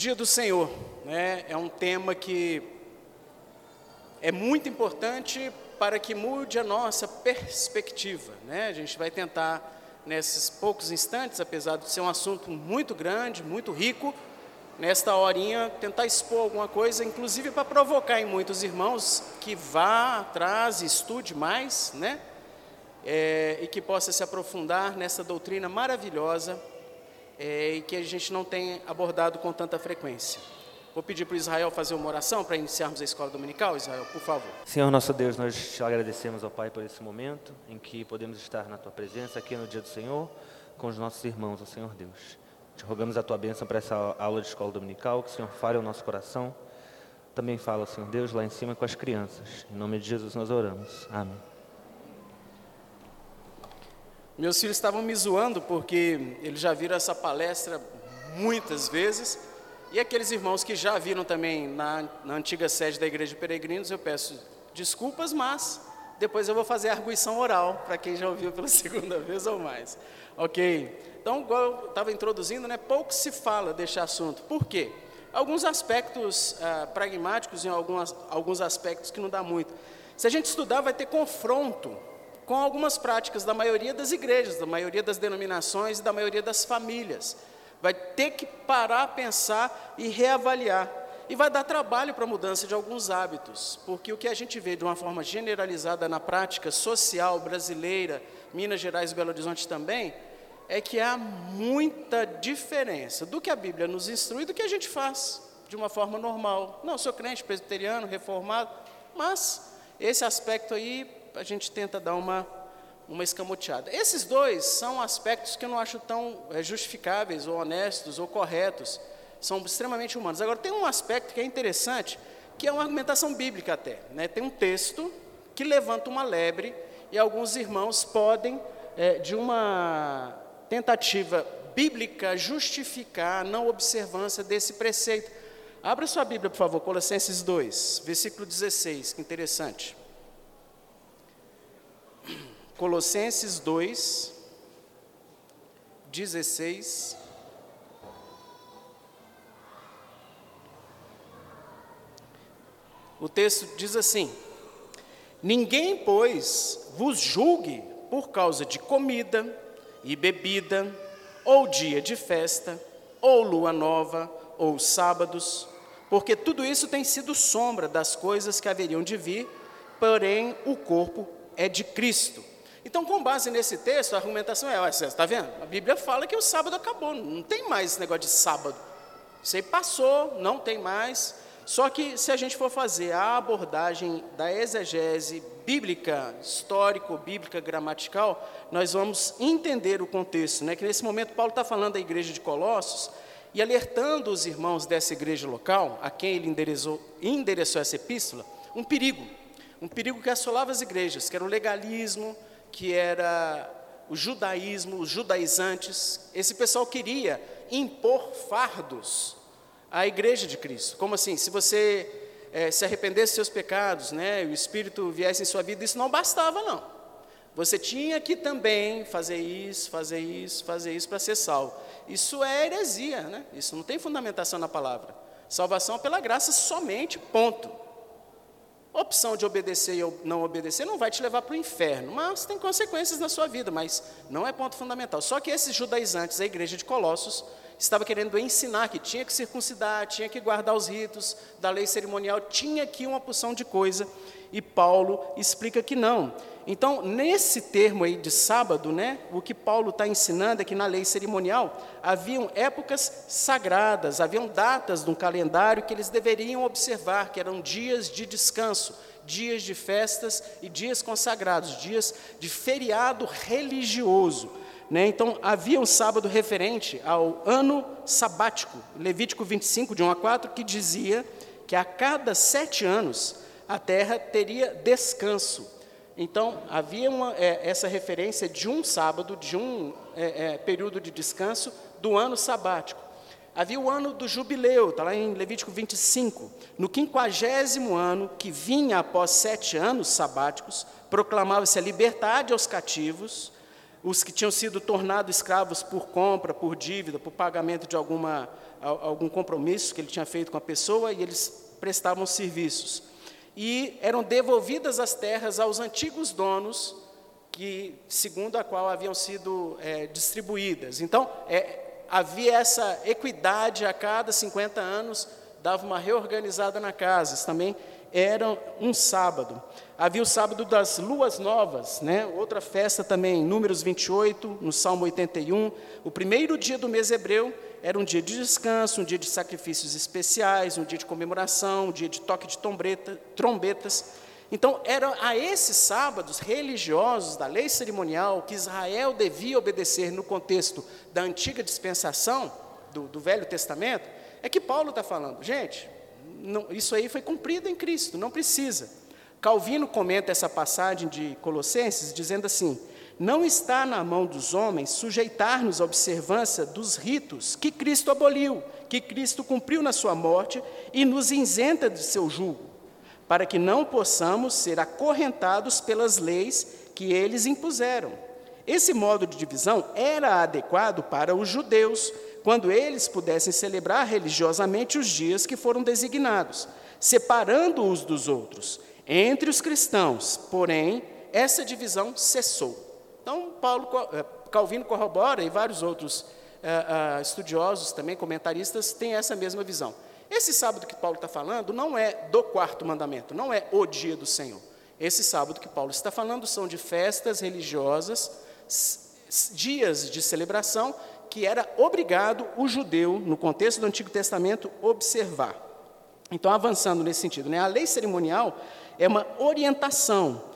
dia do Senhor né, é um tema que é muito importante para que mude a nossa perspectiva. Né? A gente vai tentar, nesses poucos instantes, apesar de ser um assunto muito grande, muito rico, nesta horinha, tentar expor alguma coisa, inclusive para provocar em muitos irmãos que vá atrás estude mais, né? É, e que possa se aprofundar nessa doutrina maravilhosa é, e que a gente não tem abordado com tanta frequência. Vou pedir para o Israel fazer uma oração para iniciarmos a escola dominical. Israel, por favor. Senhor nosso Deus, nós te agradecemos, ó Pai, por esse momento em que podemos estar na tua presença aqui no dia do Senhor com os nossos irmãos, ó Senhor Deus. Te rogamos a tua bênção para essa aula de escola dominical, que o Senhor fale ao nosso coração. Também fala, Senhor Deus, lá em cima com as crianças. Em nome de Jesus nós oramos. Amém. Meus filhos estavam me zoando porque eles já viram essa palestra muitas vezes. E aqueles irmãos que já viram também na, na antiga sede da Igreja de Peregrinos, eu peço desculpas, mas depois eu vou fazer a arguição oral para quem já ouviu pela segunda vez ou mais. Ok? Então, igual eu estava introduzindo, né, pouco se fala deste assunto. Por quê? Alguns aspectos ah, pragmáticos e alguns aspectos que não dá muito. Se a gente estudar, vai ter confronto com algumas práticas da maioria das igrejas, da maioria das denominações e da maioria das famílias. Vai ter que parar, pensar e reavaliar. E vai dar trabalho para a mudança de alguns hábitos, porque o que a gente vê de uma forma generalizada na prática social brasileira, Minas Gerais e Belo Horizonte também, é que há muita diferença do que a Bíblia nos instrui do que a gente faz de uma forma normal. Não, sou crente, presbiteriano, reformado, mas esse aspecto aí a gente tenta dar uma, uma escamoteada. Esses dois são aspectos que eu não acho tão é, justificáveis, ou honestos, ou corretos, são extremamente humanos. Agora, tem um aspecto que é interessante, que é uma argumentação bíblica até. Né? Tem um texto que levanta uma lebre, e alguns irmãos podem, é, de uma tentativa bíblica, justificar a não observância desse preceito. Abra sua Bíblia, por favor, Colossenses 2, versículo 16, que interessante. Colossenses 2, 16. O texto diz assim: Ninguém, pois, vos julgue por causa de comida e bebida, ou dia de festa, ou lua nova, ou sábados, porque tudo isso tem sido sombra das coisas que haveriam de vir, porém o corpo é de Cristo. Então, com base nesse texto, a argumentação é: você está vendo? A Bíblia fala que o sábado acabou, não tem mais esse negócio de sábado. Isso aí passou, não tem mais. Só que se a gente for fazer a abordagem da exegese bíblica, histórico-bíblica, gramatical, nós vamos entender o contexto. Né? Que nesse momento Paulo está falando da igreja de Colossos e alertando os irmãos dessa igreja local, a quem ele endereçou, endereçou essa epístola, um perigo. Um perigo que assolava as igrejas, que era o legalismo, que era o judaísmo, os judaizantes, esse pessoal queria impor fardos à igreja de Cristo. Como assim? Se você é, se arrependesse dos seus pecados, né, o Espírito viesse em sua vida, isso não bastava, não. Você tinha que também fazer isso, fazer isso, fazer isso para ser salvo. Isso é heresia, né? Isso não tem fundamentação na palavra. Salvação pela graça somente, ponto. Opção de obedecer ou não obedecer não vai te levar para o inferno, mas tem consequências na sua vida, mas não é ponto fundamental. Só que esses judaizantes, a igreja de Colossos, estava querendo ensinar que tinha que circuncidar, tinha que guardar os ritos da lei cerimonial, tinha aqui uma porção de coisa, e Paulo explica que não. Então, nesse termo aí de sábado, né, o que Paulo está ensinando é que na lei cerimonial haviam épocas sagradas, haviam datas um calendário que eles deveriam observar, que eram dias de descanso, dias de festas e dias consagrados, dias de feriado religioso. Né? Então, havia um sábado referente ao ano sabático, Levítico 25, de 1 a 4, que dizia que a cada sete anos a terra teria descanso. Então, havia uma, é, essa referência de um sábado, de um é, é, período de descanso do ano sabático. Havia o ano do jubileu, está lá em Levítico 25. No quinquagésimo ano, que vinha após sete anos sabáticos, proclamava-se a liberdade aos cativos, os que tinham sido tornados escravos por compra, por dívida, por pagamento de alguma, algum compromisso que ele tinha feito com a pessoa, e eles prestavam serviços. E eram devolvidas as terras aos antigos donos, que segundo a qual haviam sido é, distribuídas. Então, é, havia essa equidade a cada 50 anos, dava uma reorganizada na casa. Isso também era um sábado. Havia o sábado das luas novas, né? outra festa também, Números 28, no Salmo 81. O primeiro dia do mês hebreu era um dia de descanso, um dia de sacrifícios especiais, um dia de comemoração, um dia de toque de trombeta, trombetas. Então, eram a esses sábados religiosos da lei cerimonial que Israel devia obedecer no contexto da antiga dispensação, do, do Velho Testamento, é que Paulo está falando. Gente, não, isso aí foi cumprido em Cristo, não precisa. Calvino comenta essa passagem de Colossenses dizendo assim: Não está na mão dos homens sujeitar-nos à observância dos ritos que Cristo aboliu, que Cristo cumpriu na sua morte e nos isenta de seu jugo, para que não possamos ser acorrentados pelas leis que eles impuseram. Esse modo de divisão era adequado para os judeus, quando eles pudessem celebrar religiosamente os dias que foram designados, separando-os dos outros entre os cristãos, porém, essa divisão cessou. Então, Paulo, eh, Calvino corrobora e vários outros uh, uh, estudiosos, também comentaristas, têm essa mesma visão. Esse sábado que Paulo está falando não é do quarto mandamento, não é o dia do Senhor. Esse sábado que Paulo está falando são de festas religiosas, dias de celebração que era obrigado o judeu, no contexto do Antigo Testamento, observar. Então, avançando nesse sentido, né, a lei cerimonial é uma orientação,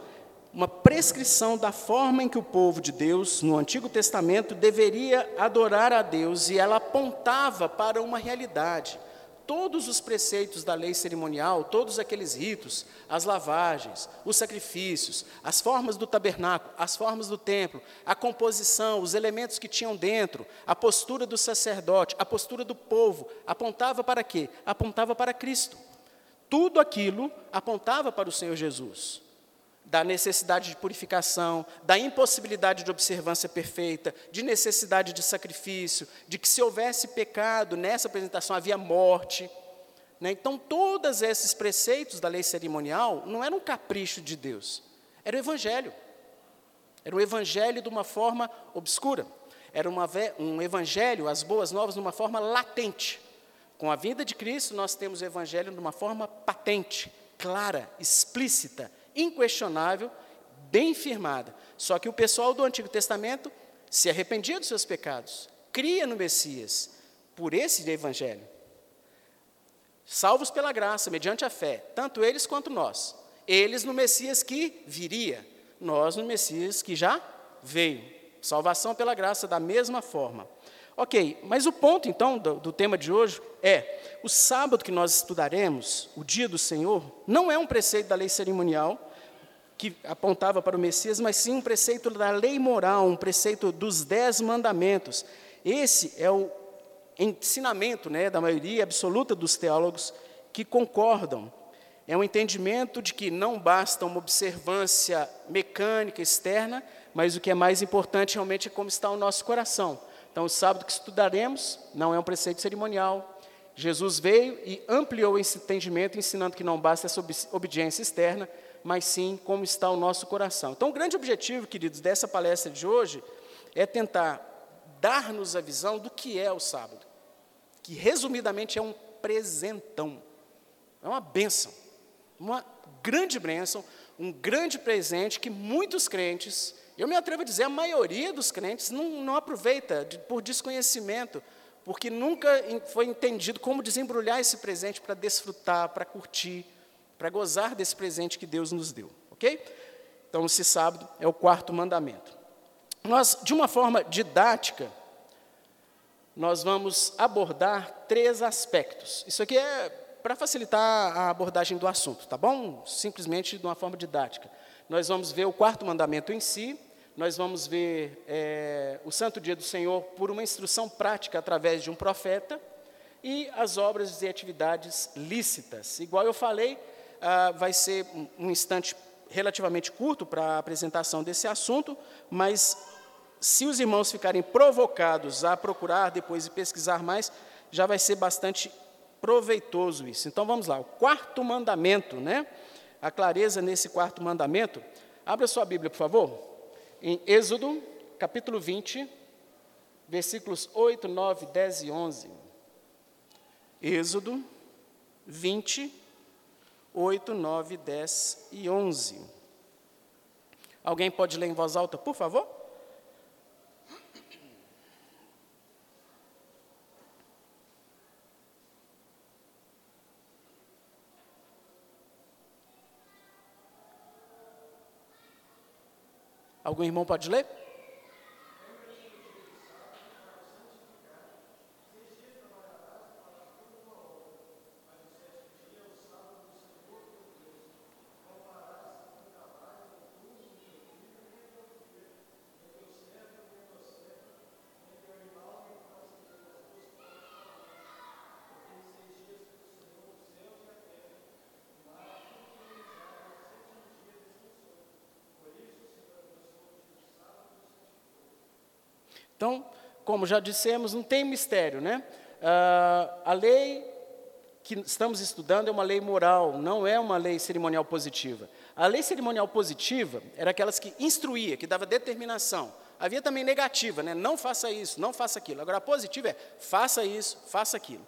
uma prescrição da forma em que o povo de Deus, no Antigo Testamento, deveria adorar a Deus, e ela apontava para uma realidade. Todos os preceitos da lei cerimonial, todos aqueles ritos, as lavagens, os sacrifícios, as formas do tabernáculo, as formas do templo, a composição, os elementos que tinham dentro, a postura do sacerdote, a postura do povo, apontava para quê? Apontava para Cristo. Tudo aquilo apontava para o Senhor Jesus. Da necessidade de purificação, da impossibilidade de observância perfeita, de necessidade de sacrifício, de que se houvesse pecado nessa apresentação havia morte. Né? Então, todos esses preceitos da lei cerimonial não eram um capricho de Deus, era o Evangelho. Era o Evangelho de uma forma obscura. Era uma, um Evangelho, as boas novas, de uma forma latente. Com a vinda de Cristo, nós temos o Evangelho de uma forma patente, clara, explícita, inquestionável, bem firmada. Só que o pessoal do Antigo Testamento se arrependia dos seus pecados, cria no Messias, por esse Evangelho. Salvos pela graça, mediante a fé, tanto eles quanto nós. Eles no Messias que viria, nós no Messias que já veio. Salvação pela graça da mesma forma. Ok, mas o ponto então do, do, tema de hoje é: o sábado que nós estudaremos, o dia do Senhor, não é um preceito da lei cerimonial que apontava para o Messias, mas sim um preceito da lei moral, um preceito dos dez mandamentos. Esse é o ensinamento né, da maioria absoluta dos teólogos que concordam. É um entendimento de que não basta uma observância mecânica externa, mas o que é mais importante realmente é como está o nosso coração. Então, o sábado que estudaremos não é um preceito cerimonial. Jesus veio e ampliou esse entendimento, ensinando que não basta essa obediência externa, mas sim como está o nosso coração. Então, o grande objetivo, queridos, dessa palestra de hoje é tentar dar-nos a visão do que é o sábado, que resumidamente é um presentão, é uma bênção, uma grande bênção, um grande presente que muitos crentes eu me atrevo a dizer, a maioria dos crentes não, não aproveita de, por desconhecimento, porque nunca foi entendido como desembrulhar esse presente para desfrutar, para curtir, para gozar desse presente que Deus nos deu, ok? Então, esse sábado é o quarto mandamento. Nós, de uma forma didática, nós vamos abordar três aspectos. Isso aqui é para facilitar a abordagem do assunto, tá bom? Simplesmente de uma forma didática. Nós vamos ver o quarto mandamento em si, nós vamos ver é, o Santo Dia do Senhor por uma instrução prática através de um profeta e as obras e atividades lícitas. Igual eu falei, ah, vai ser um instante relativamente curto para a apresentação desse assunto, mas se os irmãos ficarem provocados a procurar depois e pesquisar mais, já vai ser bastante proveitoso isso. Então vamos lá, o quarto mandamento, né? A clareza nesse quarto mandamento. Abra sua Bíblia, por favor. Em Êxodo, capítulo 20, versículos 8, 9, 10 e 11. Êxodo 20, 8, 9, 10 e 11. Alguém pode ler em voz alta, por favor? Algum irmão pode ler? Então, como já dissemos, não tem mistério, né? Ah, a lei que estamos estudando é uma lei moral, não é uma lei cerimonial positiva. A lei cerimonial positiva era aquelas que instruía, que dava determinação. Havia também negativa, né? não faça isso, não faça aquilo. Agora, a positiva é faça isso, faça aquilo.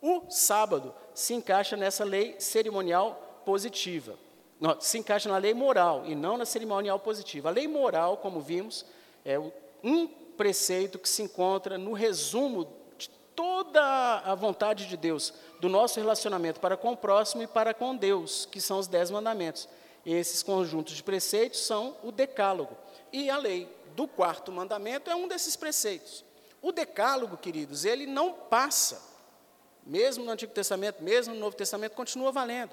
O sábado se encaixa nessa lei cerimonial positiva. Não, se encaixa na lei moral e não na cerimonial positiva. A lei moral, como vimos, é um preceito que se encontra no resumo de toda a vontade de Deus, do nosso relacionamento para com o próximo e para com Deus, que são os dez mandamentos. Esses conjuntos de preceitos são o decálogo. E a lei do quarto mandamento é um desses preceitos. O decálogo, queridos, ele não passa. Mesmo no Antigo Testamento, mesmo no Novo Testamento, continua valendo.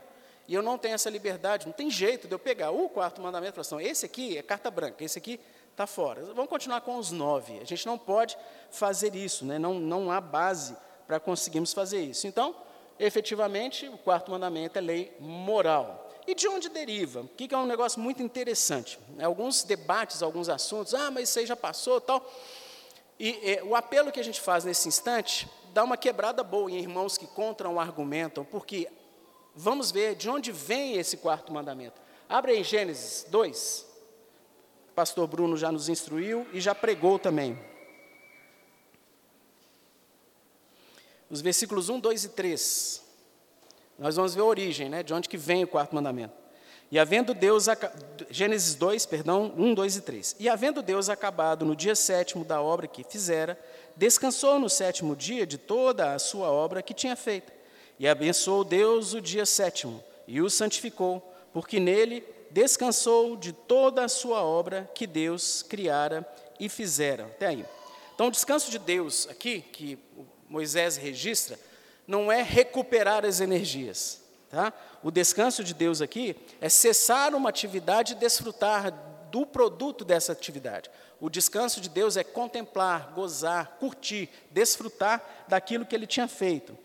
E eu não tenho essa liberdade, não tem jeito de eu pegar o quarto mandamento e falar assim, esse aqui é carta branca, esse aqui está fora. Vamos continuar com os nove. A gente não pode fazer isso, né? não, não há base para conseguirmos fazer isso. Então, efetivamente, o quarto mandamento é lei moral. E de onde deriva? O que é um negócio muito interessante. Alguns debates, alguns assuntos, ah, mas isso aí já passou tal. E é, o apelo que a gente faz nesse instante dá uma quebrada boa em irmãos que contram argumentam, porque vamos ver de onde vem esse quarto mandamento. Abre aí Gênesis 2 pastor Bruno já nos instruiu e já pregou também. Os versículos 1, 2 e 3. Nós vamos ver a origem, né, de onde que vem o quarto mandamento. E havendo Deus, Gênesis 2, perdão, 1, 2 e 3. E havendo Deus acabado no dia sétimo da obra que fizera, descansou no sétimo dia de toda a sua obra que tinha feita. E abençoou Deus o dia sétimo, e o santificou, porque nele descansou de toda a sua obra que Deus criara e fizera. Até aí. Então, o descanso de Deus aqui, que Moisés registra, não é recuperar as energias. Tá? O descanso de Deus aqui é cessar uma atividade e desfrutar do produto dessa atividade. O descanso de Deus é contemplar, gozar, curtir, desfrutar daquilo que ele tinha feito.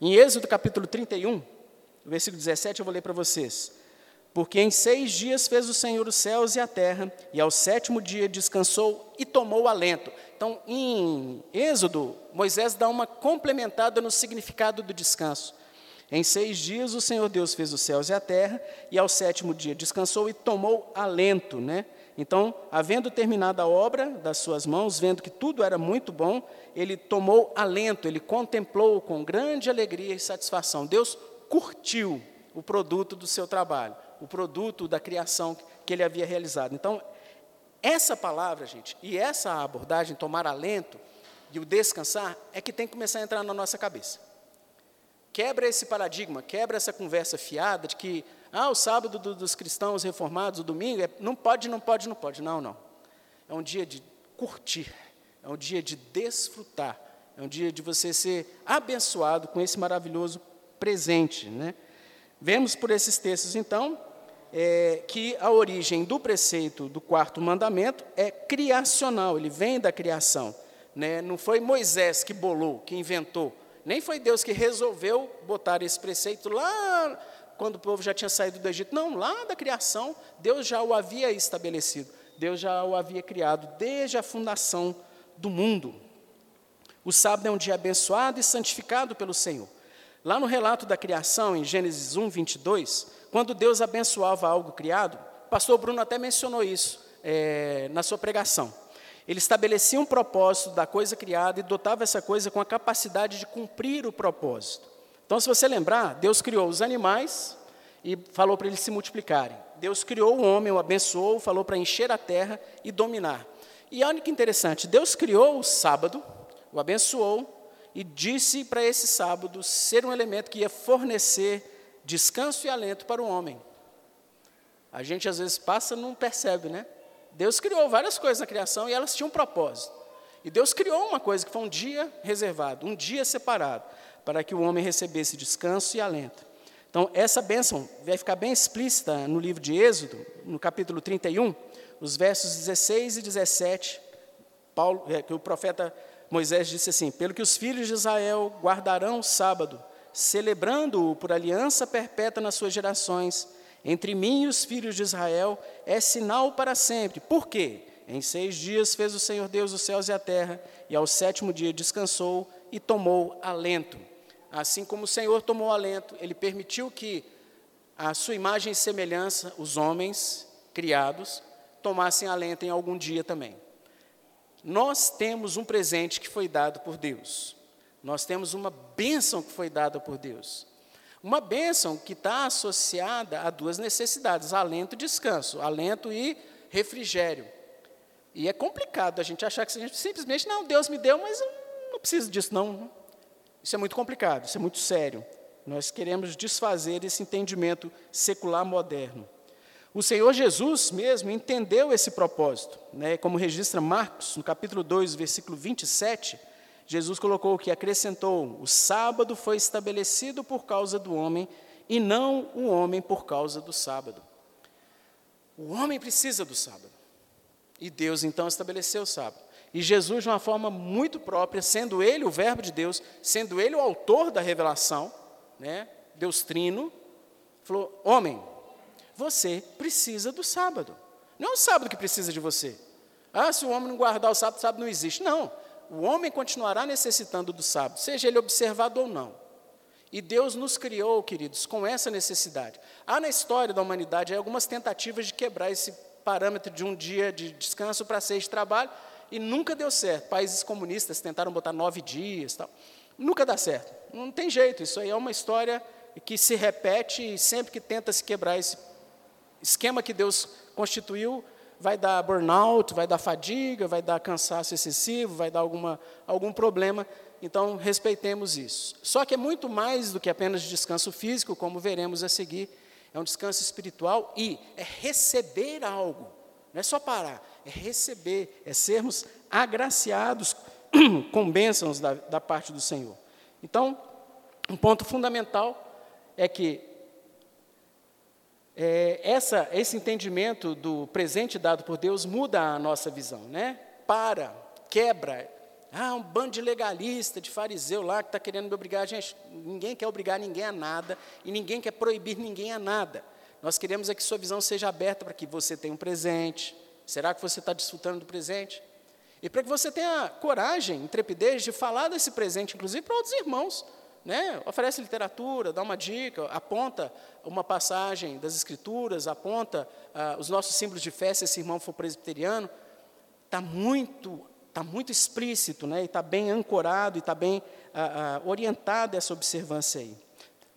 Em Êxodo capítulo 31, versículo 17, eu vou ler para vocês. Porque em seis dias fez o Senhor os céus e a terra, e ao sétimo dia descansou e tomou alento. Então, em Êxodo, Moisés dá uma complementada no significado do descanso. Em seis dias o Senhor Deus fez os céus e a terra, e ao sétimo dia descansou e tomou alento. Né? Então, havendo terminado a obra das suas mãos, vendo que tudo era muito bom, ele tomou alento, ele contemplou com grande alegria e satisfação. Deus curtiu o produto do seu trabalho o produto da criação que ele havia realizado. Então, essa palavra, gente, e essa abordagem, tomar alento e o descansar, é que tem que começar a entrar na nossa cabeça. Quebra esse paradigma, quebra essa conversa fiada de que, ah, o sábado do, dos cristãos reformados, o domingo, é, não pode, não pode, não pode. Não, não. É um dia de curtir, é um dia de desfrutar, é um dia de você ser abençoado com esse maravilhoso presente. Né? Vemos por esses textos, então, é, que a origem do preceito do quarto mandamento é criacional, ele vem da criação. Né? Não foi Moisés que bolou, que inventou, nem foi Deus que resolveu botar esse preceito lá quando o povo já tinha saído do Egito. Não, lá da criação, Deus já o havia estabelecido. Deus já o havia criado desde a fundação do mundo. O sábado é um dia abençoado e santificado pelo Senhor. Lá no relato da criação, em Gênesis 1, 22, quando Deus abençoava algo criado, pastor Bruno até mencionou isso é, na sua pregação. Ele estabelecia um propósito da coisa criada e dotava essa coisa com a capacidade de cumprir o propósito. Então, se você lembrar, Deus criou os animais e falou para eles se multiplicarem. Deus criou o homem, o abençoou, falou para encher a terra e dominar. E olha que interessante, Deus criou o sábado, o abençoou e disse para esse sábado ser um elemento que ia fornecer descanso e alento para o homem. A gente às vezes passa e não percebe, né? Deus criou várias coisas na criação e elas tinham um propósito. E Deus criou uma coisa que foi um dia reservado, um dia separado, para que o homem recebesse descanso e alento. Então, essa bênção vai ficar bem explícita no livro de Êxodo, no capítulo 31, os versos 16 e 17. Paulo, é, que o profeta Moisés disse assim: Pelo que os filhos de Israel guardarão o sábado, celebrando-o por aliança perpétua nas suas gerações, entre mim e os filhos de Israel é sinal para sempre. Por quê? Em seis dias fez o Senhor Deus os céus e a terra, e ao sétimo dia descansou e tomou alento. Assim como o Senhor tomou alento, ele permitiu que a sua imagem e semelhança, os homens criados, tomassem alento em algum dia também. Nós temos um presente que foi dado por Deus. Nós temos uma bênção que foi dada por Deus. Uma bênção que está associada a duas necessidades: alento e descanso, alento e refrigério. E é complicado a gente achar que a gente simplesmente, não, Deus me deu, mas eu não preciso disso, não. Isso é muito complicado, isso é muito sério. Nós queremos desfazer esse entendimento secular moderno. O Senhor Jesus mesmo entendeu esse propósito, né? como registra Marcos, no capítulo 2, versículo 27, Jesus colocou que acrescentou: o sábado foi estabelecido por causa do homem e não o homem por causa do sábado. O homem precisa do sábado. E Deus então estabeleceu o sábado. E Jesus, de uma forma muito própria, sendo ele o Verbo de Deus, sendo ele o autor da revelação, né, Deus Trino, falou: Homem, você precisa do sábado. Não é o sábado que precisa de você. Ah, se o homem não guardar o sábado, o sábado não existe. Não o homem continuará necessitando do sábado, seja ele observado ou não. E Deus nos criou, queridos, com essa necessidade. Há na história da humanidade algumas tentativas de quebrar esse parâmetro de um dia de descanso para seis de trabalho, e nunca deu certo. Países comunistas tentaram botar nove dias, tal. nunca dá certo. Não tem jeito, isso aí é uma história que se repete e sempre que tenta se quebrar esse esquema que Deus constituiu, vai dar burnout, vai dar fadiga, vai dar cansaço excessivo, vai dar alguma, algum problema. Então, respeitemos isso. Só que é muito mais do que apenas descanso físico, como veremos a seguir. É um descanso espiritual e é receber algo. Não é só parar, é receber, é sermos agraciados com bênçãos da, da parte do Senhor. Então, um ponto fundamental é que é, essa, esse entendimento do presente dado por Deus muda a nossa visão, né? Para, quebra. Ah, um bando de legalista, de fariseu lá que está querendo me obrigar. Gente, ninguém quer obrigar ninguém a nada e ninguém quer proibir ninguém a nada. Nós queremos é que sua visão seja aberta para que você tenha um presente. Será que você está desfrutando do presente? E para que você tenha coragem, intrepidez de falar desse presente, inclusive para outros irmãos né? oferece literatura, dá uma dica, aponta uma passagem das Escrituras, aponta ah, os nossos símbolos de fé, se esse irmão for presbiteriano, está muito, tá muito explícito, né? e está bem ancorado, e está bem ah, ah, orientado essa observância aí.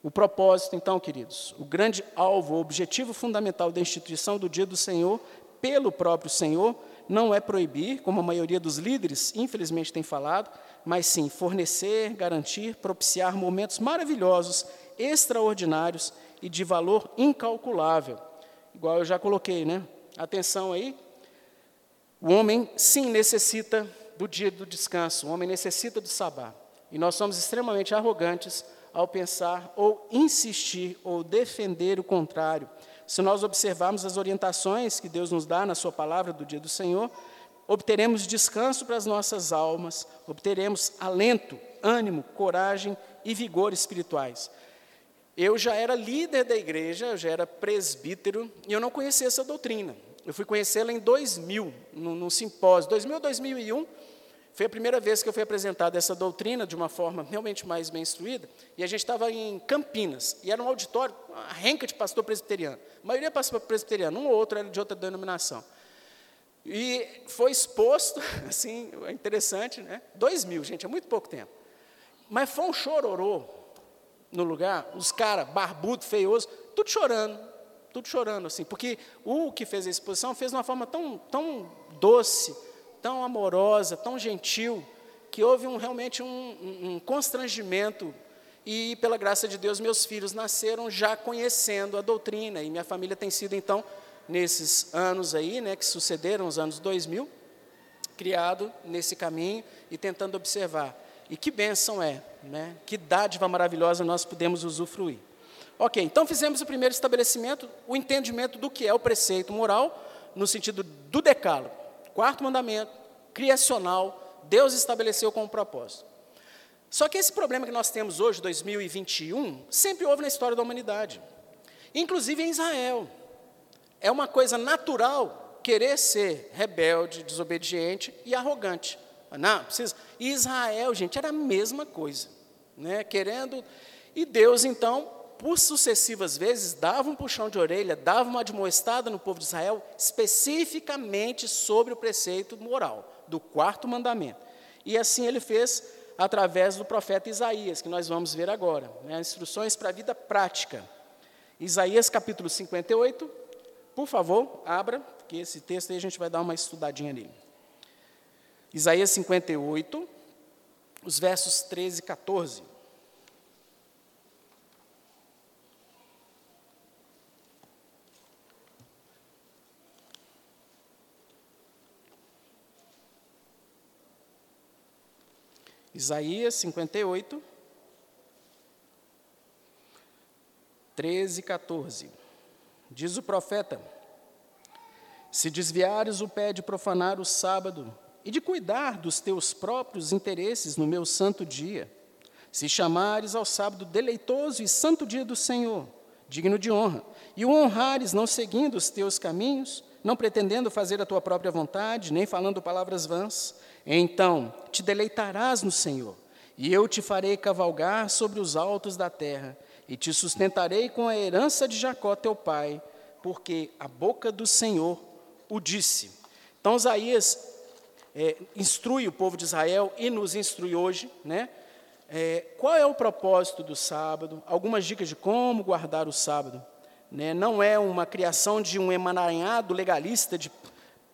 O propósito, então, queridos, o grande alvo, o objetivo fundamental da instituição do Dia do Senhor, pelo próprio Senhor, não é proibir, como a maioria dos líderes, infelizmente, tem falado, mas sim fornecer, garantir, propiciar momentos maravilhosos, extraordinários e de valor incalculável. Igual eu já coloquei, né? Atenção aí. O homem, sim, necessita do dia do descanso, o homem necessita do sabá. E nós somos extremamente arrogantes ao pensar ou insistir ou defender o contrário. Se nós observarmos as orientações que Deus nos dá na Sua palavra do dia do Senhor, obteremos descanso para as nossas almas, obteremos alento, ânimo, coragem e vigor espirituais. Eu já era líder da igreja, eu já era presbítero, e eu não conhecia essa doutrina. Eu fui conhecê-la em 2000, num, simpósio, 2000 2001. Foi a primeira vez que eu fui apresentado essa doutrina de uma forma realmente mais bem instruída. E a gente estava em Campinas, e era um auditório, uma renca de pastor presbiteriano. A maioria é pastor presbiteriano, um ou outro era de outra denominação. E foi exposto, assim, é interessante, né? Dois mil, gente, é muito pouco tempo. Mas foi um chororô no lugar, os caras, barbudo, feioso, tudo chorando, tudo chorando, assim, porque o que fez a exposição fez de uma forma tão, tão doce, tão amorosa, tão gentil, que houve um, realmente um, um constrangimento. E, pela graça de Deus, meus filhos nasceram já conhecendo a doutrina, e minha família tem sido, então, nesses anos aí, né, que sucederam os anos 2000, criado nesse caminho e tentando observar. E que bênção é, né? que dádiva maravilhosa nós podemos usufruir. Ok, então fizemos o primeiro estabelecimento, o entendimento do que é o preceito moral, no sentido do decálogo. Quarto mandamento, criacional, Deus estabeleceu como propósito. Só que esse problema que nós temos hoje, 2021, sempre houve na história da humanidade, inclusive em Israel. É uma coisa natural querer ser rebelde, desobediente e arrogante. Não, precisa. Israel, gente, era a mesma coisa, né? Querendo. E Deus, então, por sucessivas vezes, dava um puxão de orelha, dava uma admoestada no povo de Israel, especificamente sobre o preceito moral, do quarto mandamento. E assim ele fez através do profeta Isaías, que nós vamos ver agora, né? instruções para a vida prática. Isaías capítulo 58, por favor, abra, porque esse texto aí a gente vai dar uma estudadinha nele. Isaías 58, os versos 13 e 14. Isaías 58, 13 e 14. Diz o profeta: Se desviares o pé de profanar o sábado e de cuidar dos teus próprios interesses no meu santo dia. Se chamares ao sábado deleitoso e santo dia do Senhor, digno de honra, e o honrares não seguindo os teus caminhos, não pretendendo fazer a tua própria vontade, nem falando palavras vãs, então te deleitarás no Senhor, e eu te farei cavalgar sobre os altos da terra, e te sustentarei com a herança de Jacó teu pai, porque a boca do Senhor o disse. Então, Isaías é, instrui o povo de Israel e nos instrui hoje, né? É, qual é o propósito do sábado? Algumas dicas de como guardar o sábado. Né? Não é uma criação de um emaranhado legalista de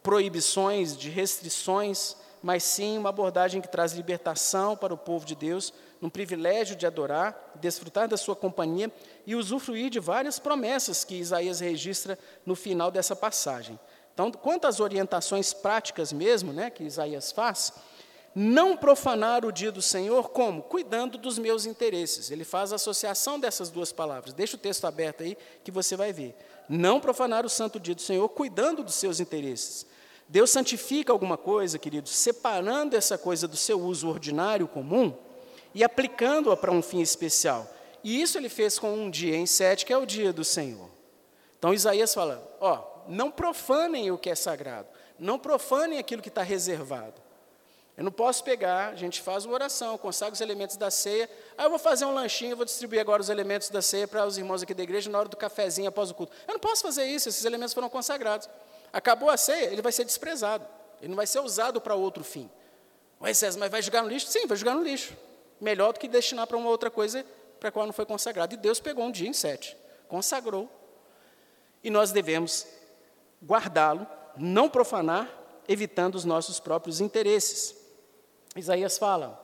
proibições, de restrições, mas sim uma abordagem que traz libertação para o povo de Deus, um privilégio de adorar, desfrutar da sua companhia e usufruir de várias promessas que Isaías registra no final dessa passagem. Então, quanto às orientações práticas mesmo, né, que Isaías faz, não profanar o dia do Senhor como? Cuidando dos meus interesses. Ele faz a associação dessas duas palavras. Deixa o texto aberto aí que você vai ver. Não profanar o santo dia do Senhor cuidando dos seus interesses. Deus santifica alguma coisa, queridos, separando essa coisa do seu uso ordinário comum e aplicando-a para um fim especial. E isso ele fez com um dia em sete, que é o dia do Senhor. Então Isaías fala: ó, não profanem o que é sagrado, não profanem aquilo que está reservado. Eu não posso pegar, a gente faz uma oração, consagra os elementos da ceia, aí eu vou fazer um lanchinho, vou distribuir agora os elementos da ceia para os irmãos aqui da igreja na hora do cafezinho após o culto. Eu não posso fazer isso, esses elementos foram consagrados. Acabou a ceia, ele vai ser desprezado, ele não vai ser usado para outro fim. Ué, César, mas vai jogar no lixo? Sim, vai jogar no lixo. Melhor do que destinar para uma outra coisa para a qual não foi consagrado. E Deus pegou um dia em sete, consagrou. E nós devemos guardá-lo, não profanar, evitando os nossos próprios interesses. Isaías fala: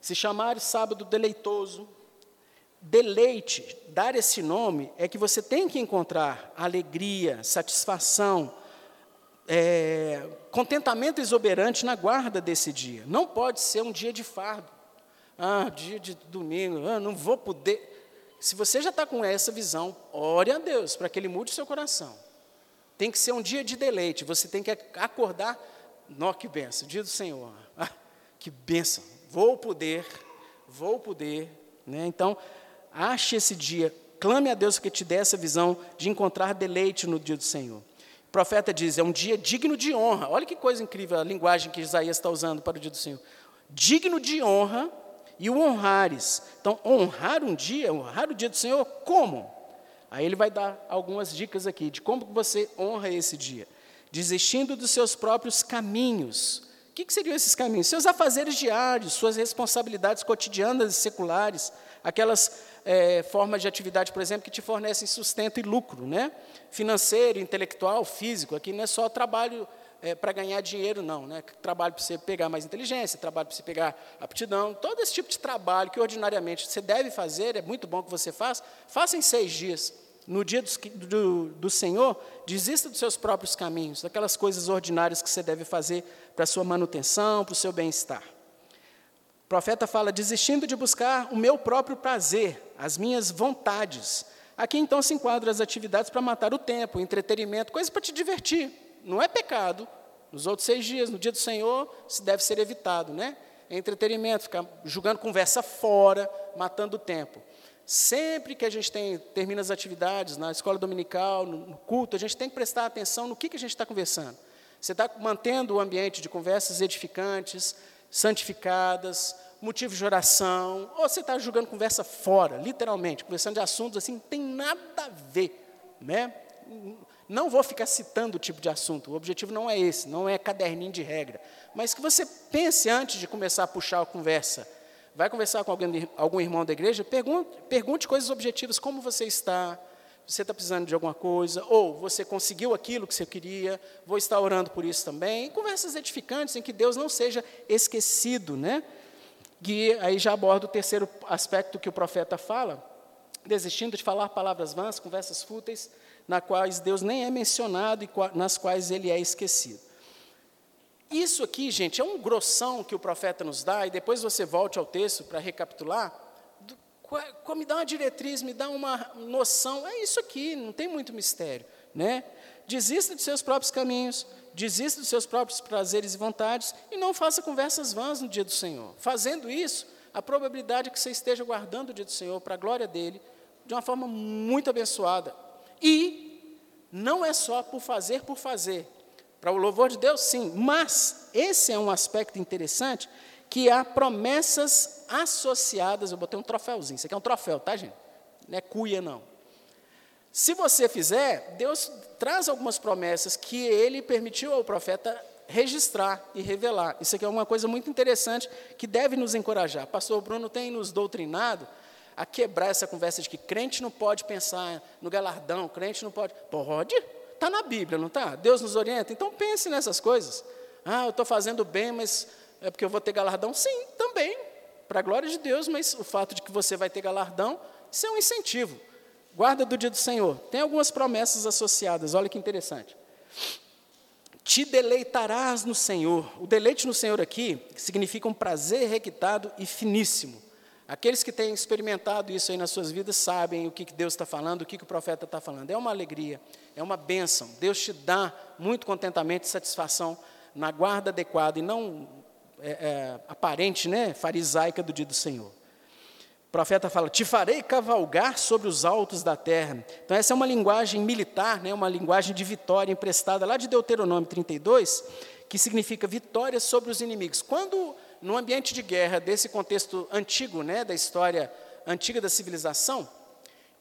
se chamar sábado deleitoso, deleite, dar esse nome, é que você tem que encontrar alegria, satisfação, é, contentamento exuberante na guarda desse dia. Não pode ser um dia de fardo. Ah, dia de domingo, ah, não vou poder. Se você já está com essa visão, ore a Deus para que Ele mude seu coração. Tem que ser um dia de deleite. Você tem que acordar. Nó, que benção, dia do Senhor. Que benção. Vou poder, vou poder. Né? Então, ache esse dia. Clame a Deus que te dê essa visão de encontrar deleite no dia do Senhor. profeta diz: é um dia digno de honra. Olha que coisa incrível a linguagem que Isaías está usando para o dia do Senhor. Digno de honra e o honrares. Então, honrar um dia, honrar o dia do Senhor, como? Aí ele vai dar algumas dicas aqui de como você honra esse dia. Desistindo dos seus próprios caminhos. O que, que seriam esses caminhos? Seus afazeres diários, suas responsabilidades cotidianas e seculares, aquelas é, formas de atividade, por exemplo, que te fornecem sustento e lucro, né? financeiro, intelectual, físico. Aqui não é só trabalho é, para ganhar dinheiro, não. Né? Trabalho para você pegar mais inteligência, trabalho para você pegar aptidão, todo esse tipo de trabalho que ordinariamente você deve fazer, é muito bom que você faça, faça em seis dias. No dia do, do, do Senhor, desista dos seus próprios caminhos, daquelas coisas ordinárias que você deve fazer para a sua manutenção, para o seu bem-estar. O profeta fala: desistindo de buscar o meu próprio prazer, as minhas vontades. Aqui então se enquadram as atividades para matar o tempo, entretenimento, coisas para te divertir não é pecado. Nos outros seis dias, no dia do Senhor, se deve ser evitado, né? É entretenimento, ficar jogando conversa fora, matando o tempo. Sempre que a gente tem, termina as atividades, na escola dominical, no, culto, a gente tem que prestar atenção no que, que a gente está conversando. Você está mantendo o ambiente de conversas edificantes, santificadas, motivos de oração, ou você está jogando conversa fora, literalmente, conversando de assuntos assim, não tem nada a ver, né? Não vou ficar citando o tipo de assunto, o objetivo não é esse, não é caderninho de regra, mas que você pense antes de começar a puxar a conversa. Vai conversar com alguém, algum irmão da igreja, pergunte, pergunte coisas objetivas, como você está, você está precisando de alguma coisa, ou você conseguiu aquilo que você queria, vou estar orando por isso também. conversas edificantes em que Deus não seja esquecido, né? E aí já aborda o terceiro aspecto que o profeta fala, desistindo de falar palavras vãs, conversas fúteis, na quais Deus nem é mencionado e nas quais ele é esquecido. Isso aqui, gente, é um grossão que o profeta nos dá, e depois você volte ao texto para recapitular. Me dá uma diretriz, me dá uma noção. É isso aqui, não tem muito mistério. Né? Desista de seus próprios caminhos, desista dos seus próprios prazeres e vontades, e não faça conversas vãs no dia do Senhor. Fazendo isso, a probabilidade é que você esteja guardando o dia do Senhor para a glória dele, de uma forma muito abençoada. E não é só por fazer por fazer. Para o louvor de Deus, sim, mas esse é um aspecto interessante que há promessas associadas. Eu botei um troféuzinho, isso aqui é um troféu, tá, gente? Não é cuia, não. Se você fizer, Deus traz algumas promessas que ele permitiu ao profeta registrar e revelar. Isso aqui é uma coisa muito interessante que deve nos encorajar. Pastor Bruno tem nos doutrinado a quebrar essa conversa de que crente não pode pensar no galardão, crente não pode. Pode, está na Bíblia, não está? Deus nos orienta. Então pense nessas coisas. Ah, eu estou fazendo bem, mas é porque eu vou ter galardão? Sim, também, para a glória de Deus, mas o fato de que você vai ter galardão, isso é um incentivo. Guarda do dia do Senhor. Tem algumas promessas associadas, olha que interessante. Te deleitarás no Senhor. O deleite no Senhor aqui significa um prazer requitado e finíssimo. Aqueles que têm experimentado isso aí nas suas vidas sabem o que Deus está falando, o que o profeta está falando. É uma alegria, é uma bênção. Deus te dá muito contentamento e satisfação na guarda adequada e não é, é, aparente, né, farisaica do dia do Senhor. O profeta fala: Te farei cavalgar sobre os altos da terra. Então, essa é uma linguagem militar, né, uma linguagem de vitória emprestada lá de Deuteronômio 32, que significa vitória sobre os inimigos. Quando no ambiente de guerra, desse contexto antigo, né, da história antiga da civilização,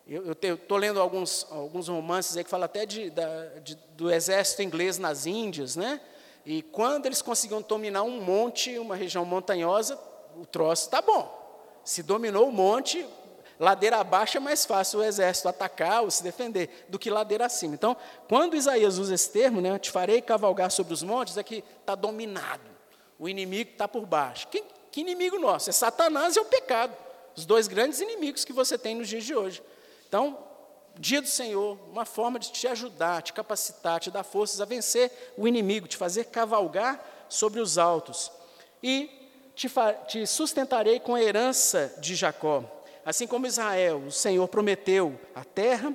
eu estou lendo alguns, alguns romances aí que falam até de, da, de, do exército inglês nas Índias, né? E quando eles conseguiam dominar um monte, uma região montanhosa, o troço está bom. Se dominou o monte, ladeira abaixo é mais fácil o exército atacar ou se defender do que ladeira acima. Então, quando Isaías usa esse termo, né, te farei cavalgar sobre os montes, é que está dominado. O inimigo está por baixo. Que, que inimigo nosso? É Satanás e é o pecado. Os dois grandes inimigos que você tem nos dias de hoje. Então, dia do Senhor, uma forma de te ajudar, te capacitar, te dar forças a vencer o inimigo, te fazer cavalgar sobre os altos. E te, te sustentarei com a herança de Jacó. Assim como Israel, o Senhor prometeu a terra,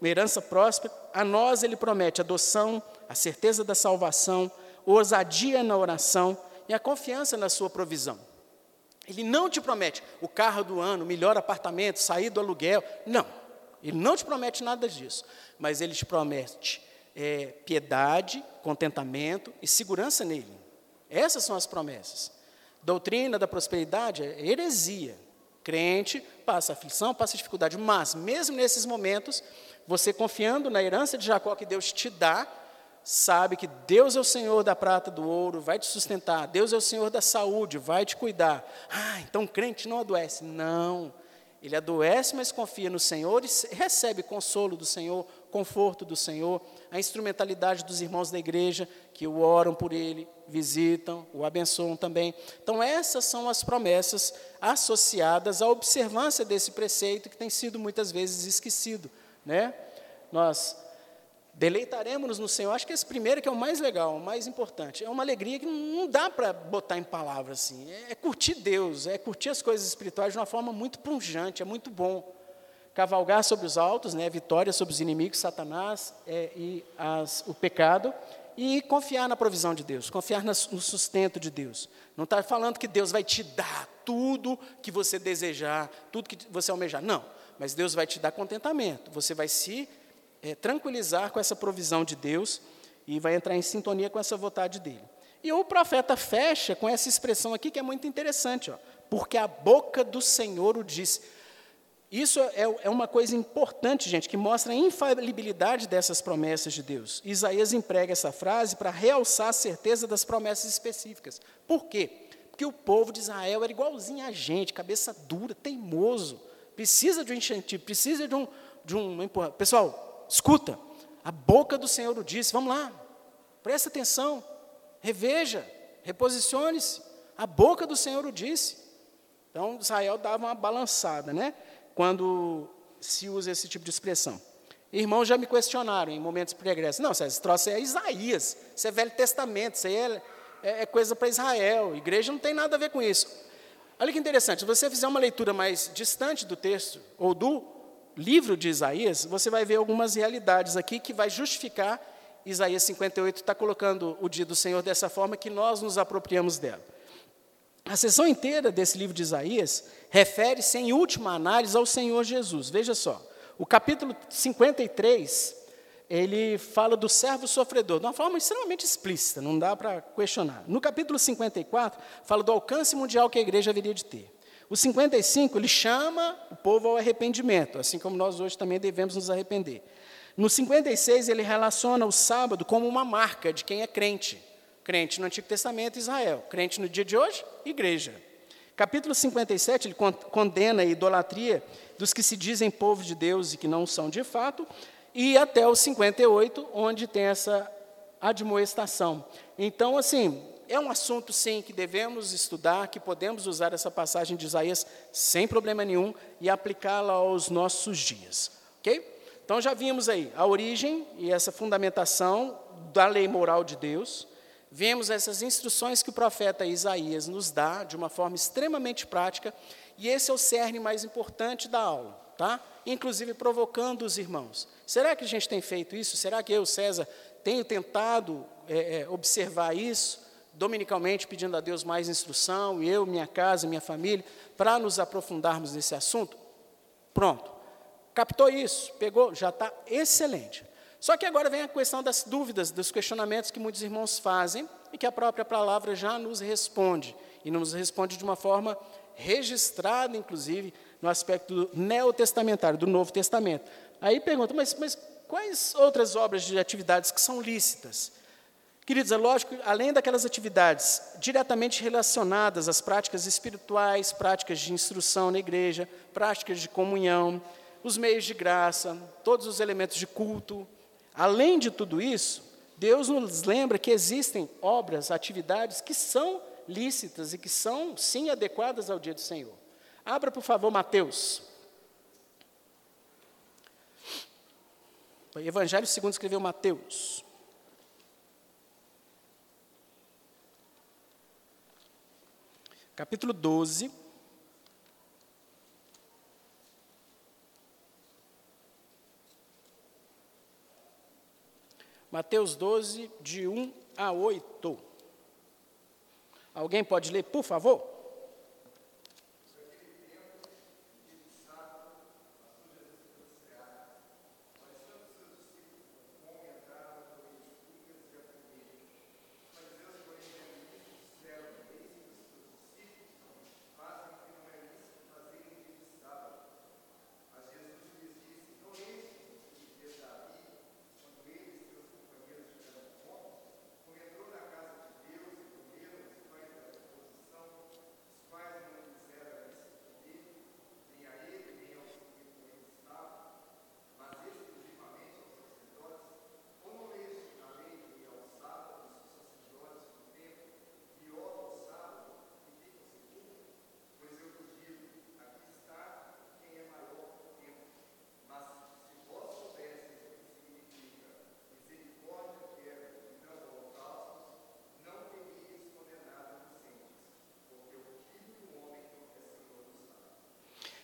uma herança próspera, a nós ele promete adoção, a certeza da salvação, ousadia na oração e a confiança na sua provisão. Ele não te promete o carro do ano, o melhor apartamento, sair do aluguel. Não. Ele não te promete nada disso. Mas ele te promete é, piedade, contentamento e segurança nele. Essas são as promessas. Doutrina da prosperidade é heresia. Crente passa aflição, passa dificuldade, mas mesmo nesses momentos, você confiando na herança de Jacó que Deus te dá, sabe que Deus é o Senhor da prata do ouro, vai te sustentar. Deus é o Senhor da saúde, vai te cuidar. Ah, então crente não adoece. Não. Ele adoece, mas confia no Senhor e recebe consolo do Senhor, conforto do Senhor, a instrumentalidade dos irmãos da igreja que o oram por ele, visitam, o abençoam também. Então, essas são as promessas associadas à observância desse preceito que tem sido muitas vezes esquecido. Né? Nós Deleitaremos-nos no Senhor. Acho que esse primeiro que é o mais legal, o mais importante. É uma alegria que não dá para botar em palavras assim. É, é curtir Deus, é curtir as coisas espirituais de uma forma muito punjante, é muito bom. Cavalgar sobre os altos, né, vitória sobre os inimigos, Satanás é, e as, o pecado, e confiar na provisão de Deus, confiar no sustento de Deus. Não está falando que Deus vai te dar tudo que você desejar, tudo que você almejar. Não, mas Deus vai te dar contentamento. Você vai se é, tranquilizar com essa provisão de Deus e vai entrar em sintonia com essa vontade dele. E o profeta fecha com essa expressão aqui que é muito interessante, ó, porque a boca do Senhor o disse. Isso é, é uma coisa importante, gente, que mostra a infalibilidade dessas promessas de Deus. Isaías emprega essa frase para realçar a certeza das promessas específicas. Por quê? Porque o povo de Israel era igualzinho a gente, cabeça dura, teimoso, precisa de um incentivo, precisa de um, de um Pessoal, Escuta, a boca do Senhor o disse, vamos lá, presta atenção, reveja, reposicione-se. A boca do Senhor o disse. Então, Israel dava uma balançada, né? Quando se usa esse tipo de expressão. Irmãos já me questionaram em momentos pregressos. Não, esse troço é Isaías, isso é Velho Testamento, isso aí é, é, é coisa para Israel. Igreja não tem nada a ver com isso. Olha que interessante, se você fizer uma leitura mais distante do texto, ou do livro de Isaías, você vai ver algumas realidades aqui que vai justificar Isaías 58 está colocando o dia do Senhor dessa forma que nós nos apropriamos dela. A sessão inteira desse livro de Isaías refere-se, em última análise, ao Senhor Jesus. Veja só, o capítulo 53, ele fala do servo sofredor, de uma forma extremamente explícita, não dá para questionar. No capítulo 54, fala do alcance mundial que a igreja haveria de ter. O 55, ele chama o povo ao arrependimento, assim como nós hoje também devemos nos arrepender. No 56, ele relaciona o sábado como uma marca de quem é crente. Crente no Antigo Testamento, Israel. Crente no dia de hoje, igreja. Capítulo 57, ele condena a idolatria dos que se dizem povo de Deus e que não são de fato, e até o 58, onde tem essa admoestação. Então, assim, é um assunto, sim, que devemos estudar, que podemos usar essa passagem de Isaías sem problema nenhum e aplicá-la aos nossos dias. Ok? Então já vimos aí a origem e essa fundamentação da lei moral de Deus. Vemos essas instruções que o profeta Isaías nos dá de uma forma extremamente prática, e esse é o cerne mais importante da aula, tá? Inclusive provocando os irmãos. Será que a gente tem feito isso? Será que eu, César, tenho tentado é, observar isso? Dominicalmente pedindo a Deus mais instrução, e eu, minha casa, minha família, para nos aprofundarmos nesse assunto? Pronto. Captou isso? Pegou? Já está excelente. Só que agora vem a questão das dúvidas, dos questionamentos que muitos irmãos fazem e que a própria palavra já nos responde. E nos responde de uma forma registrada, inclusive, no aspecto neotestamentário, do Novo Testamento. Aí pergunta, mas, mas quais outras obras de atividades que são lícitas? Queridos, é lógico, além daquelas atividades diretamente relacionadas às práticas espirituais, práticas de instrução na igreja, práticas de comunhão, os meios de graça, todos os elementos de culto, além de tudo isso, Deus nos lembra que existem obras, atividades que são lícitas e que são, sim, adequadas ao dia do Senhor. Abra, por favor, Mateus. Evangelho segundo escreveu Mateus. Capítulo 12. Mateus 12, de 1 a 8. Alguém pode ler, por favor?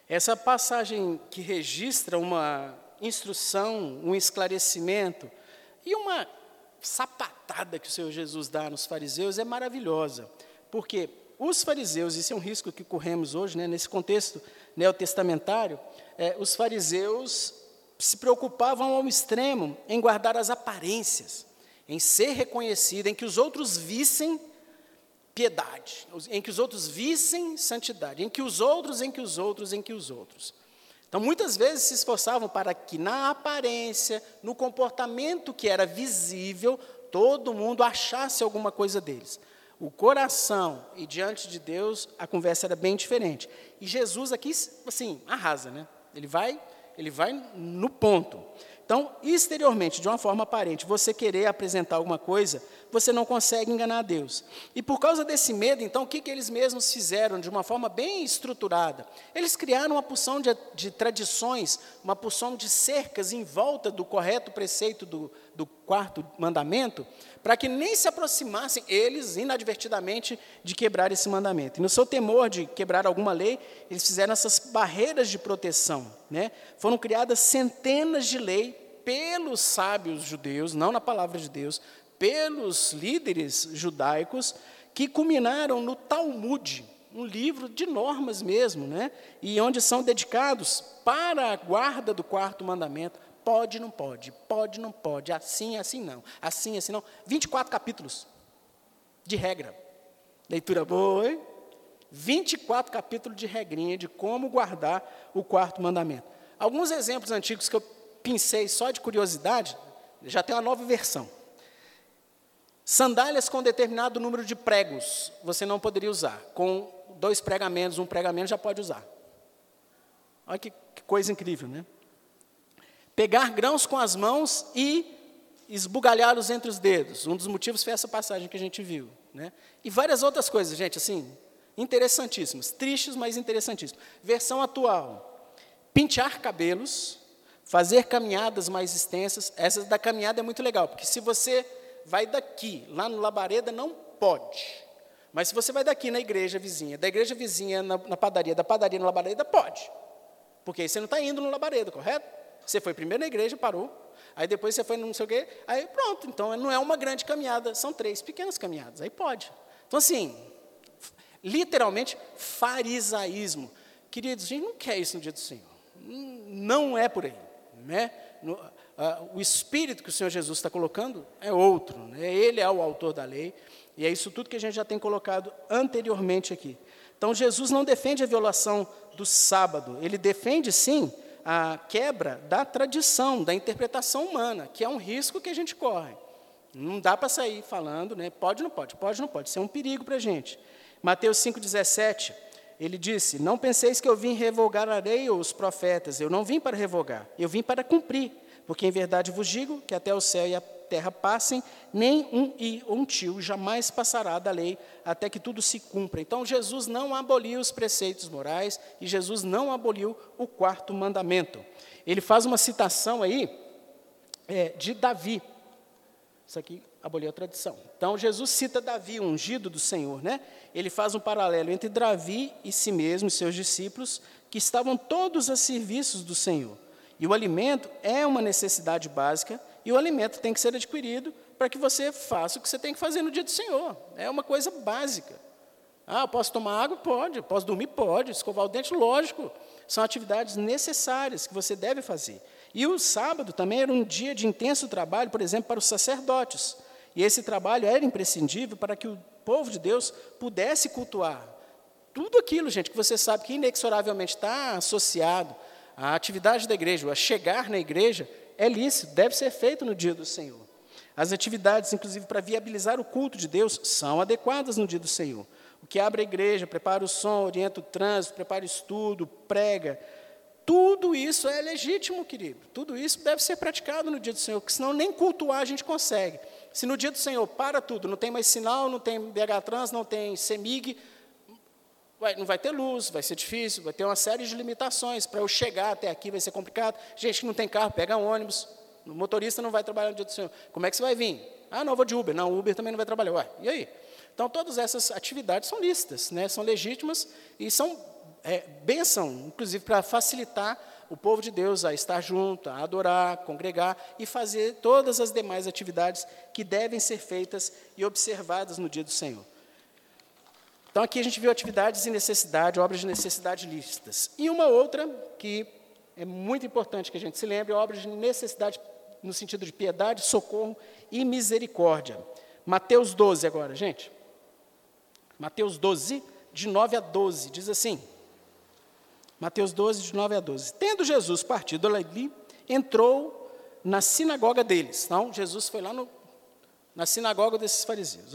Essa passagem que registra uma instrução, um esclarecimento e uma sapatada que o Senhor Jesus dá nos fariseus é maravilhosa, porque os fariseus, isso é um risco que corremos hoje, né, nesse contexto neotestamentário, é, os fariseus se preocupavam ao extremo em guardar as aparências, em ser reconhecido, em que os outros vissem piedade, em que os outros vissem santidade, em que os outros, em que os outros, em que os outros. Então, muitas vezes se esforçavam para que na aparência, no comportamento que era visível, todo mundo achasse alguma coisa deles. O coração e diante de Deus, a conversa era bem diferente. E Jesus aqui, assim, arrasa, né? Ele vai, ele vai no ponto. Então, exteriormente, de uma forma aparente, você querer apresentar alguma coisa, você não consegue enganar Deus. E por causa desse medo, então, o que, que eles mesmos fizeram de uma forma bem estruturada? Eles criaram uma porção de, de tradições, uma porção de cercas em volta do correto preceito do, do quarto mandamento, para que nem se aproximassem eles, inadvertidamente, de quebrar esse mandamento. E no seu temor de quebrar alguma lei, eles fizeram essas barreiras de proteção. Né? Foram criadas centenas de leis pelos sábios judeus, não na palavra de Deus, pelos líderes judaicos, que culminaram no Talmud, um livro de normas mesmo, né? e onde são dedicados para a guarda do quarto mandamento, Pode, não pode, pode, não pode, assim, assim não, assim, assim não. 24 capítulos de regra. Leitura boa, hein? 24 capítulos de regrinha de como guardar o quarto mandamento. Alguns exemplos antigos que eu pincei só de curiosidade, já tem uma nova versão. Sandálias com determinado número de pregos, você não poderia usar. Com dois pregamentos, um pregamento já pode usar. Olha que, que coisa incrível, né? pegar grãos com as mãos e esbugalhá-los entre os dedos. Um dos motivos foi essa passagem que a gente viu. Né? E várias outras coisas, gente, assim, interessantíssimas. Tristes, mas interessantíssimas. Versão atual. Pentear cabelos, fazer caminhadas mais extensas. Essa da caminhada é muito legal, porque se você vai daqui, lá no Labareda, não pode. Mas se você vai daqui na igreja vizinha, da igreja vizinha na, na padaria, da padaria no Labareda, pode. Porque aí você não está indo no Labareda, correto? Você foi primeiro na igreja, parou. Aí depois você foi não sei o quê. Aí pronto. Então não é uma grande caminhada, são três pequenas caminhadas. Aí pode. Então, assim, literalmente, farisaísmo. Queridos, a gente não quer isso no dia do Senhor. Não é por aí. Né? No, uh, o espírito que o Senhor Jesus está colocando é outro. Né? Ele é o autor da lei. E é isso tudo que a gente já tem colocado anteriormente aqui. Então, Jesus não defende a violação do sábado. Ele defende, sim, a quebra da tradição, da interpretação humana, que é um risco que a gente corre. Não dá para sair falando, né? pode ou não pode, pode ou não pode, isso é um perigo para a gente. Mateus 5,17, ele disse, não penseis que eu vim revogar a lei ou os profetas, eu não vim para revogar, eu vim para cumprir, porque em verdade vos digo que até o céu e a terra passem, nem um ou um tio jamais passará da lei até que tudo se cumpra. Então Jesus não aboliu os preceitos morais e Jesus não aboliu o quarto mandamento. Ele faz uma citação aí é, de Davi. Isso aqui aboliu a tradição. Então Jesus cita Davi, ungido do Senhor, né? Ele faz um paralelo entre Davi e si mesmo, e seus discípulos, que estavam todos a serviços do Senhor. E o alimento é uma necessidade básica e o alimento tem que ser adquirido para que você faça o que você tem que fazer no dia do Senhor. É uma coisa básica. Ah, eu posso tomar água? Pode. Posso dormir? Pode. Escovar o dente? Lógico. São atividades necessárias que você deve fazer. E o sábado também era um dia de intenso trabalho, por exemplo, para os sacerdotes. E esse trabalho era imprescindível para que o povo de Deus pudesse cultuar. Tudo aquilo, gente, que você sabe que inexoravelmente está associado à atividade da igreja, a chegar na igreja, é lícito, deve ser feito no dia do Senhor. As atividades, inclusive, para viabilizar o culto de Deus, são adequadas no dia do Senhor. O que abre a igreja, prepara o som, orienta o trânsito, prepara o estudo, prega. Tudo isso é legítimo, querido. Tudo isso deve ser praticado no dia do Senhor, porque senão nem cultuar a gente consegue. Se no dia do Senhor para tudo, não tem mais sinal, não tem BH Trans, não tem CEMIG, Não vai ter luz, vai ser difícil, vai ter uma série de limitações. Para eu chegar até aqui vai ser complicado. Gente que não tem carro, pega ônibus. O motorista não vai trabalhar no dia do Senhor. Como é que você vai vir? Ah, não, vou de Uber. Não, Uber também não vai trabalhar. Ué, e aí? Então, todas essas atividades são lícitas, né? são legítimas e são é, bênção, inclusive para facilitar o povo de Deus a estar junto, a adorar, congregar e fazer todas as demais atividades que devem ser feitas e observadas no dia do Senhor. Então, aqui a gente viu atividades de necessidade, obras de necessidade listas. E uma outra que é muito importante que a gente se lembre, obras de necessidade no sentido de piedade, socorro e misericórdia. Mateus 12 agora, gente. Mateus 12, de 9 a 12, diz assim: Mateus 12, de 9 a 12. Tendo Jesus partido ali, entrou na sinagoga deles. Então, Jesus foi lá no, na sinagoga desses fariseus.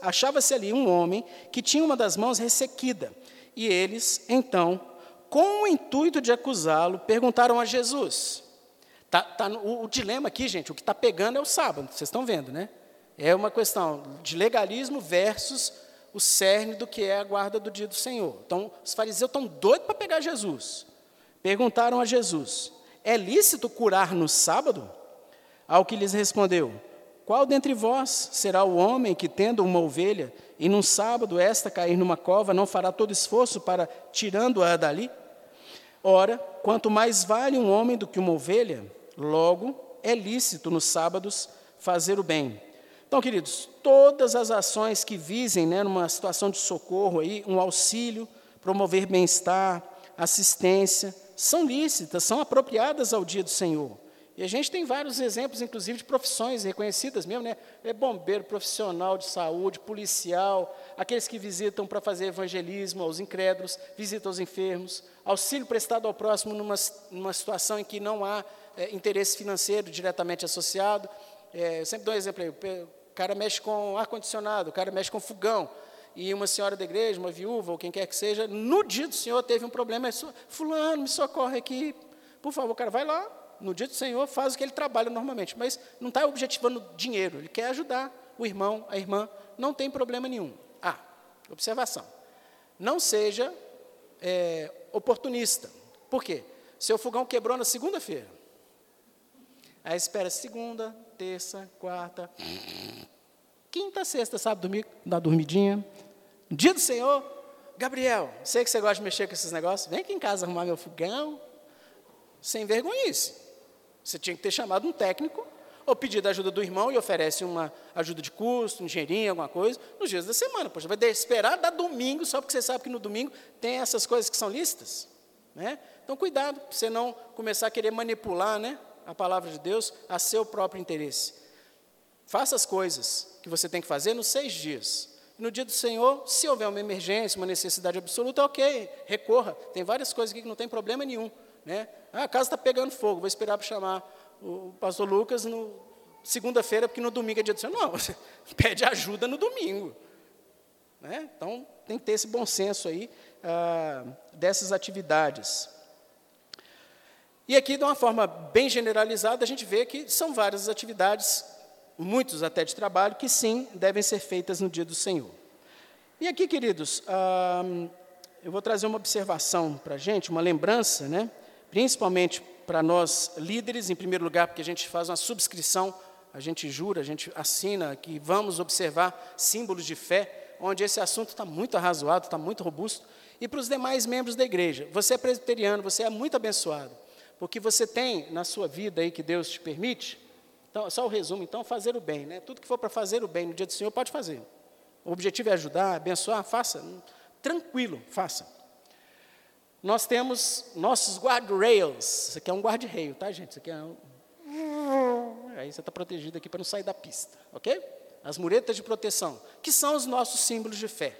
Achava-se ali um homem que tinha uma das mãos ressequida. E eles, então, com o intuito de acusá-lo, perguntaram a Jesus. Tá, tá, o, o dilema aqui, gente, o que está pegando é o sábado, vocês estão vendo, né? É uma questão de legalismo versus o cerne do que é a guarda do dia do Senhor. Então, os fariseus estão doidos para pegar Jesus. Perguntaram a Jesus: É lícito curar no sábado? Ao que lhes respondeu: Qual dentre vós será o homem que, tendo uma ovelha, e num sábado esta cair numa cova, não fará todo esforço para tirando-a dali? Ora, quanto mais vale um homem do que uma ovelha, logo é lícito nos sábados fazer o bem então, queridos, todas as ações que visem, né, numa situação de socorro, aí, um auxílio, promover bem-estar, assistência, são lícitas, são apropriadas ao dia do Senhor. E a gente tem vários exemplos, inclusive, de profissões reconhecidas mesmo, né? É bombeiro, profissional de saúde, policial, aqueles que visitam para fazer evangelismo aos incrédulos, visitam aos enfermos, auxílio prestado ao próximo numa, numa situação em que não há é, interesse financeiro diretamente associado. É, eu sempre dou um exemplo aí, o cara mexe com ar-condicionado, o cara mexe com fogão, e uma senhora da igreja, uma viúva, ou quem quer que seja, no dia do Senhor teve um problema, fulano, me socorre aqui, por favor, cara vai lá, no dia do Senhor, faz o que ele trabalha normalmente, mas não está objetivando dinheiro, ele quer ajudar o irmão, a irmã, não tem problema nenhum. Ah, observação, não seja é, oportunista, por quê? Seu fogão quebrou na segunda-feira, aí espera segunda, terça, quarta, quinta, sexta, sábado, domingo, dá dormidinha. Dia do Senhor, Gabriel, sei que você gosta de mexer com esses negócios, vem aqui em casa arrumar meu fogão. Sem vergonhice. Você tinha que ter chamado um técnico ou pedido a ajuda do irmão e oferece uma ajuda de custo, dinheirinho, alguma coisa, nos dias da semana. Poxa, vai esperar dar domingo só porque você sabe que no domingo tem essas coisas que são listas. Né? Então, cuidado, para você não começar a querer manipular né, a palavra de Deus a seu próprio interesse. Faça as coisas que você tem que fazer nos seis dias. No dia do Senhor, se houver uma emergência, uma necessidade absoluta, ok, recorra. Tem várias coisas aqui que não tem problema nenhum. Né? Ah, a casa está pegando fogo, vou esperar para chamar o pastor Lucas no segunda-feira, porque no domingo é dia do Senhor. Não, você pede ajuda no domingo. Né? Então, tem que ter esse bom senso aí ah, dessas atividades. E aqui, de uma forma bem generalizada, a gente vê que são várias atividades, muitos até de trabalho, que sim, devem ser feitas no dia do Senhor. E aqui, queridos, eu vou trazer uma observação para a gente, uma lembrança, né? Principalmente para nós líderes, em primeiro lugar, porque a gente faz uma subscrição, a gente jura, a gente assina que vamos observar símbolos de fé, onde esse assunto está muito arrazoado, está muito robusto, e para os demais membros da igreja. Você é presbiteriano, você é muito abençoado porque você tem na sua vida aí que Deus te permite, então, só o resumo, então, fazer o bem, né? Tudo que for para fazer o bem no dia do Senhor, pode fazer. O objetivo é ajudar, abençoar, faça. Tranquilo, faça. Nós temos nossos guardrails. Isso aqui é um guarda-reio, tá, gente? Isso aqui é um... Aí você está protegido aqui para não sair da pista, ok? As muretas de proteção, que são os nossos símbolos de fé.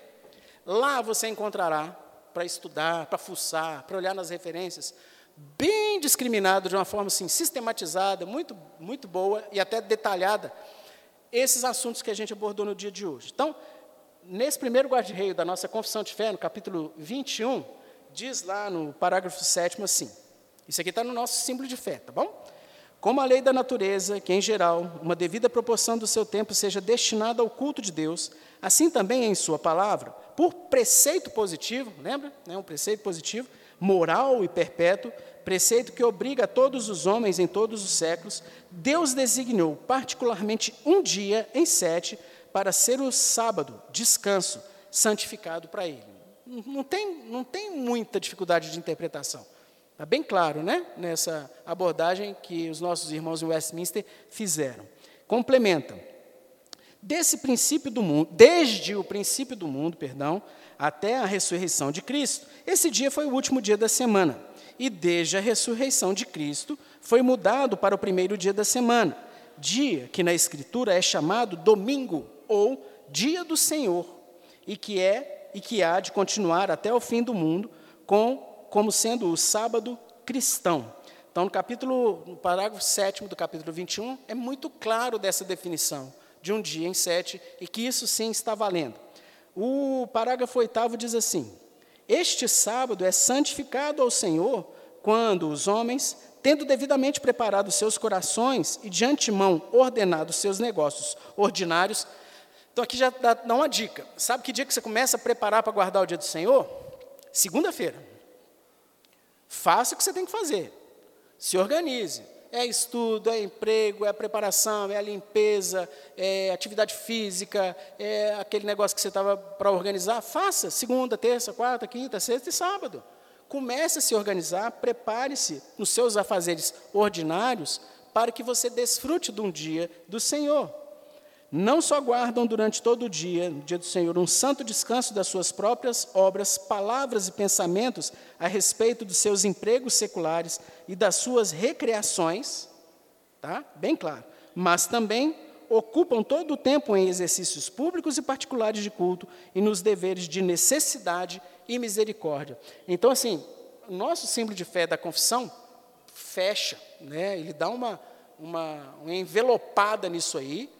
Lá você encontrará para estudar, para fuçar, para olhar nas referências, bem discriminado, de uma forma assim, sistematizada, muito, muito boa e até detalhada, esses assuntos que a gente abordou no dia de hoje. Então, nesse primeiro guarda-reio da nossa Confissão de Fé, no capítulo 21, diz lá no parágrafo 7 assim, isso aqui está no nosso símbolo de fé, tá bom? Como a lei da natureza, que em geral, uma devida proporção do seu tempo seja destinada ao culto de Deus, assim também em sua palavra, por preceito positivo, lembra? Né, um preceito positivo, moral e perpétuo, preceito que obriga a todos os homens em todos os séculos, Deus designou particularmente um dia em sete para ser o sábado, descanso, santificado para ele. Não tem, não tem muita dificuldade de interpretação. Está bem claro, né? Nessa abordagem que os nossos irmãos em Westminster fizeram. Complementa. Desse princípio do mundo, desde o princípio do mundo, perdão, até a ressurreição de Cristo, esse dia foi o último dia da semana. E desde a ressurreição de Cristo, foi mudado para o primeiro dia da semana, dia que na Escritura é chamado domingo ou dia do Senhor, e que é e que há de continuar até o fim do mundo, com, como sendo o sábado cristão. Então, no capítulo, no parágrafo 7 do capítulo 21, é muito claro dessa definição de um dia em sete, e que isso sim está valendo. O parágrafo 8 diz assim: Este sábado é santificado ao Senhor quando os homens, tendo devidamente preparado seus corações e de antemão ordenado seus negócios ordinários. Então, aqui já dá, dá uma dica. Sabe que dia que você começa a preparar para guardar o dia do Senhor? Segunda-feira. Faça o que você tem que fazer. Se organize. É estudo, é emprego, é preparação, é a limpeza, é atividade física, é aquele negócio que você estava para organizar. Faça segunda, terça, quarta, quinta, sexta e sábado. Comece a se organizar, prepare-se nos seus afazeres ordinários para que você desfrute de um dia do Senhor. Não só guardam durante todo o dia, no dia do Senhor, um santo descanso das suas próprias obras, palavras e pensamentos a respeito dos seus empregos seculares e das suas recreações, tá? Bem claro. Mas também ocupam todo o tempo em exercícios públicos e particulares de culto e nos deveres de necessidade e misericórdia. Então, assim, nosso símbolo de fé da confissão fecha, né? ele dá uma, uma, uma envelopada nisso aí.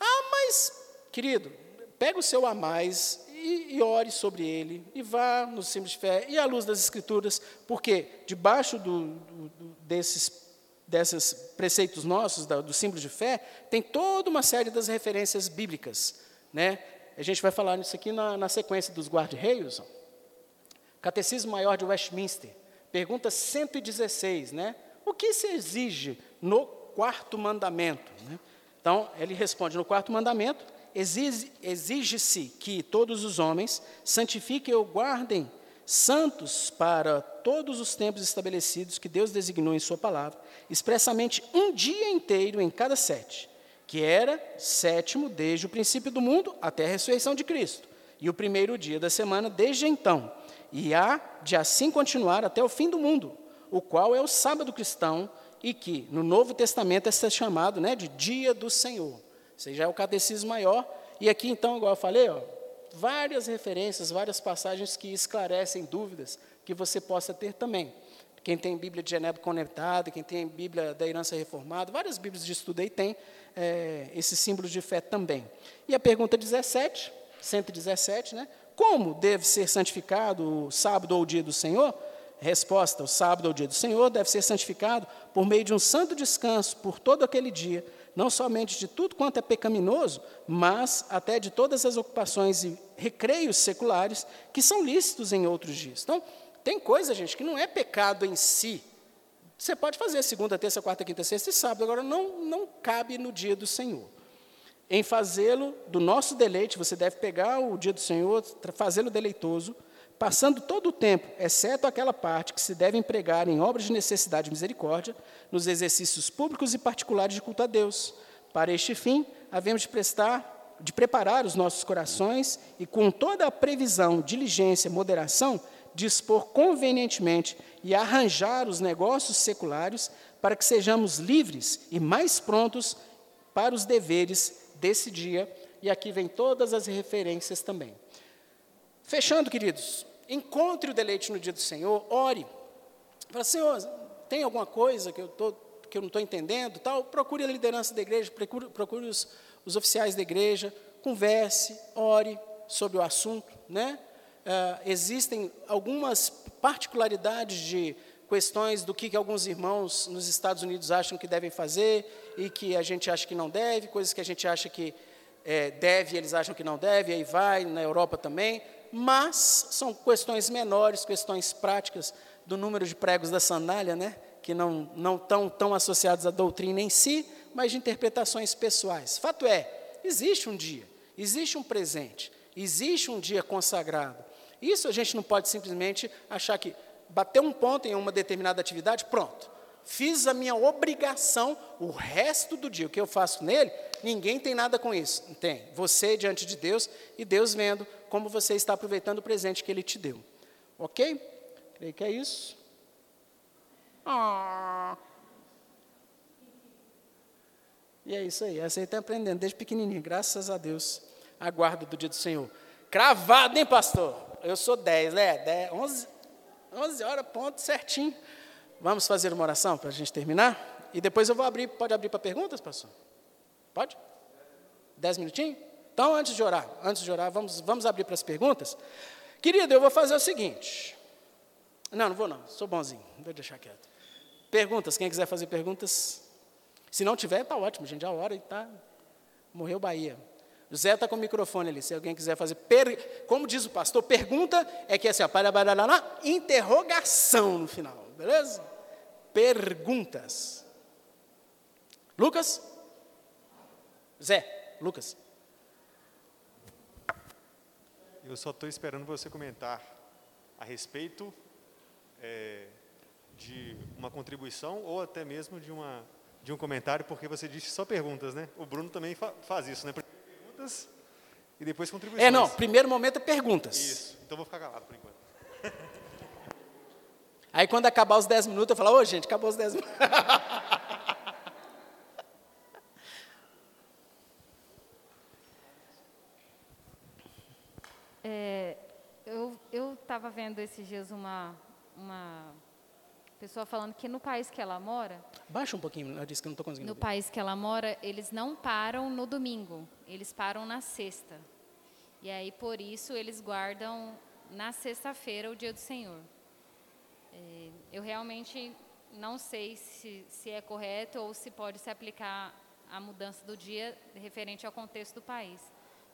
Ah, mas, querido, pega o seu a mais e, e, ore sobre ele, e vá no símbolo de fé, e à luz das Escrituras, porque debaixo do, do, desses, desses preceitos nossos, da, do símbolo de fé, tem toda uma série das referências bíblicas. Né? A gente vai falar nisso aqui na, na sequência dos guarda-reios. Catecismo Maior de Westminster, pergunta 116, né? O que se exige no quarto mandamento? Né? Então, ele responde: no quarto mandamento, exige-se que todos os homens santifiquem ou guardem santos para todos os tempos estabelecidos que Deus designou em Sua palavra, expressamente um dia inteiro em cada sete, que era sétimo desde o princípio do mundo até a ressurreição de Cristo, e o primeiro dia da semana desde então e há de assim continuar até o fim do mundo, o qual é o sábado cristão e que no Novo Testamento é chamado né, de Dia do Senhor. Esse já é o catecismo maior. E aqui, então, igual eu falei, ó, várias referências, várias passagens que esclarecem dúvidas que você possa ter também. Quem tem Bíblia de Genebra conectada, quem tem Bíblia da herança reformada, várias Bíblias de estudo aí tem é, esse símbolo de fé também. E a pergunta 17, 117, né? Como deve ser santificado o sábado ou o dia do Senhor? Resposta: o sábado ou o dia do Senhor deve ser santificado por meio de um santo descanso por todo aquele dia, não somente de tudo quanto é pecaminoso, mas até de todas as ocupações e recreios seculares que são lícitos em outros dias. Então, tem coisa, gente, que não é pecado em si. Você pode fazer segunda, terça, quarta, quinta, sexta e sábado, agora não, não cabe no dia do Senhor em fazê-lo do nosso deleite, você deve pegar o dia do Senhor, fazê-lo deleitoso, passando todo o tempo, exceto aquela parte que se deve empregar em obras de necessidade e misericórdia, nos exercícios públicos e particulares de culto a Deus. Para este fim, havemos de prestar, de preparar os nossos corações e, com toda a previsão, diligência, moderação, dispor convenientemente e arranjar os negócios seculares para que sejamos livres e mais prontos para os deveres desse dia, e aqui vem todas as referências também. Fechando, queridos, encontre o deleite no dia do Senhor, ore. Fala, Senhor, tem alguma coisa que eu, tô, que eu não estou entendendo? Tal? Procure a liderança da igreja, procure, procure os, os, oficiais da igreja, converse, ore sobre o assunto. Né? Uh, existem algumas particularidades de questões do que, que alguns irmãos nos Estados Unidos acham que devem fazer e que a gente acha que não deve, coisas que a gente acha que é, deve eles acham que não deve, aí vai, na Europa também, mas são questões menores, questões práticas do número de pregos da sandália, né? que não, não estão tão associados à doutrina em si, mas de interpretações pessoais. Fato é, existe um dia, existe um presente, existe um dia consagrado, Isso a gente não pode simplesmente achar que bater um ponto em uma determinada atividade, pronto. Fiz a minha obrigação, o resto do dia, o que eu faço nele, ninguém tem nada com isso. Tem. Você diante de Deus e Deus vendo como você está aproveitando o presente que Ele te deu. Ok? Creio que é isso. Ah. E é isso aí. Essa aí está aprendendo desde pequenininho. Graças a Deus. Aguardo do dia do Senhor. Cravado, hein, pastor? Eu sou 10, né? 10, 11, 11 horas, ponto, certinho. Vamos fazer uma oração para a gente terminar? E depois eu vou abrir, pode abrir para perguntas, pastor? Pode? Dez minutinhos? Então, antes de orar, antes de orar, vamos, vamos abrir para as perguntas. Querido, eu vou fazer o seguinte. Não, não vou não, sou bonzinho, vou deixar quieto. Perguntas, quem quiser fazer perguntas? Se não tiver, está ótimo, gente, a hora está. Morreu Bahia. José está com o microfone ali, se alguém quiser fazer. Per... Como diz o pastor, pergunta é que é assim, ó, interrogação no final, beleza? Perguntas. Lucas? Zé, Lucas. Eu só estou esperando você comentar a respeito é, de uma contribuição ou até mesmo de, uma, de um comentário, porque você disse só perguntas, né? O Bruno também fa faz isso, né? perguntas e depois contribuições. É, não, primeiro momento é perguntas. Isso, então vou ficar calado por enquanto. Aí quando acabar os 10 minutos, eu falo, ô gente, acabou os 10 minutos. É, eu estava vendo esses dias uma, uma pessoa falando que no país que ela mora. Baixa um pouquinho, eu disse que não estou conseguindo. No ver. país que ela mora, eles não param no domingo, eles param na sexta. E aí, por isso, eles guardam na sexta-feira o dia do Senhor. É, eu realmente não sei se, se é correto ou se pode se aplicar a mudança do dia referente ao contexto do país.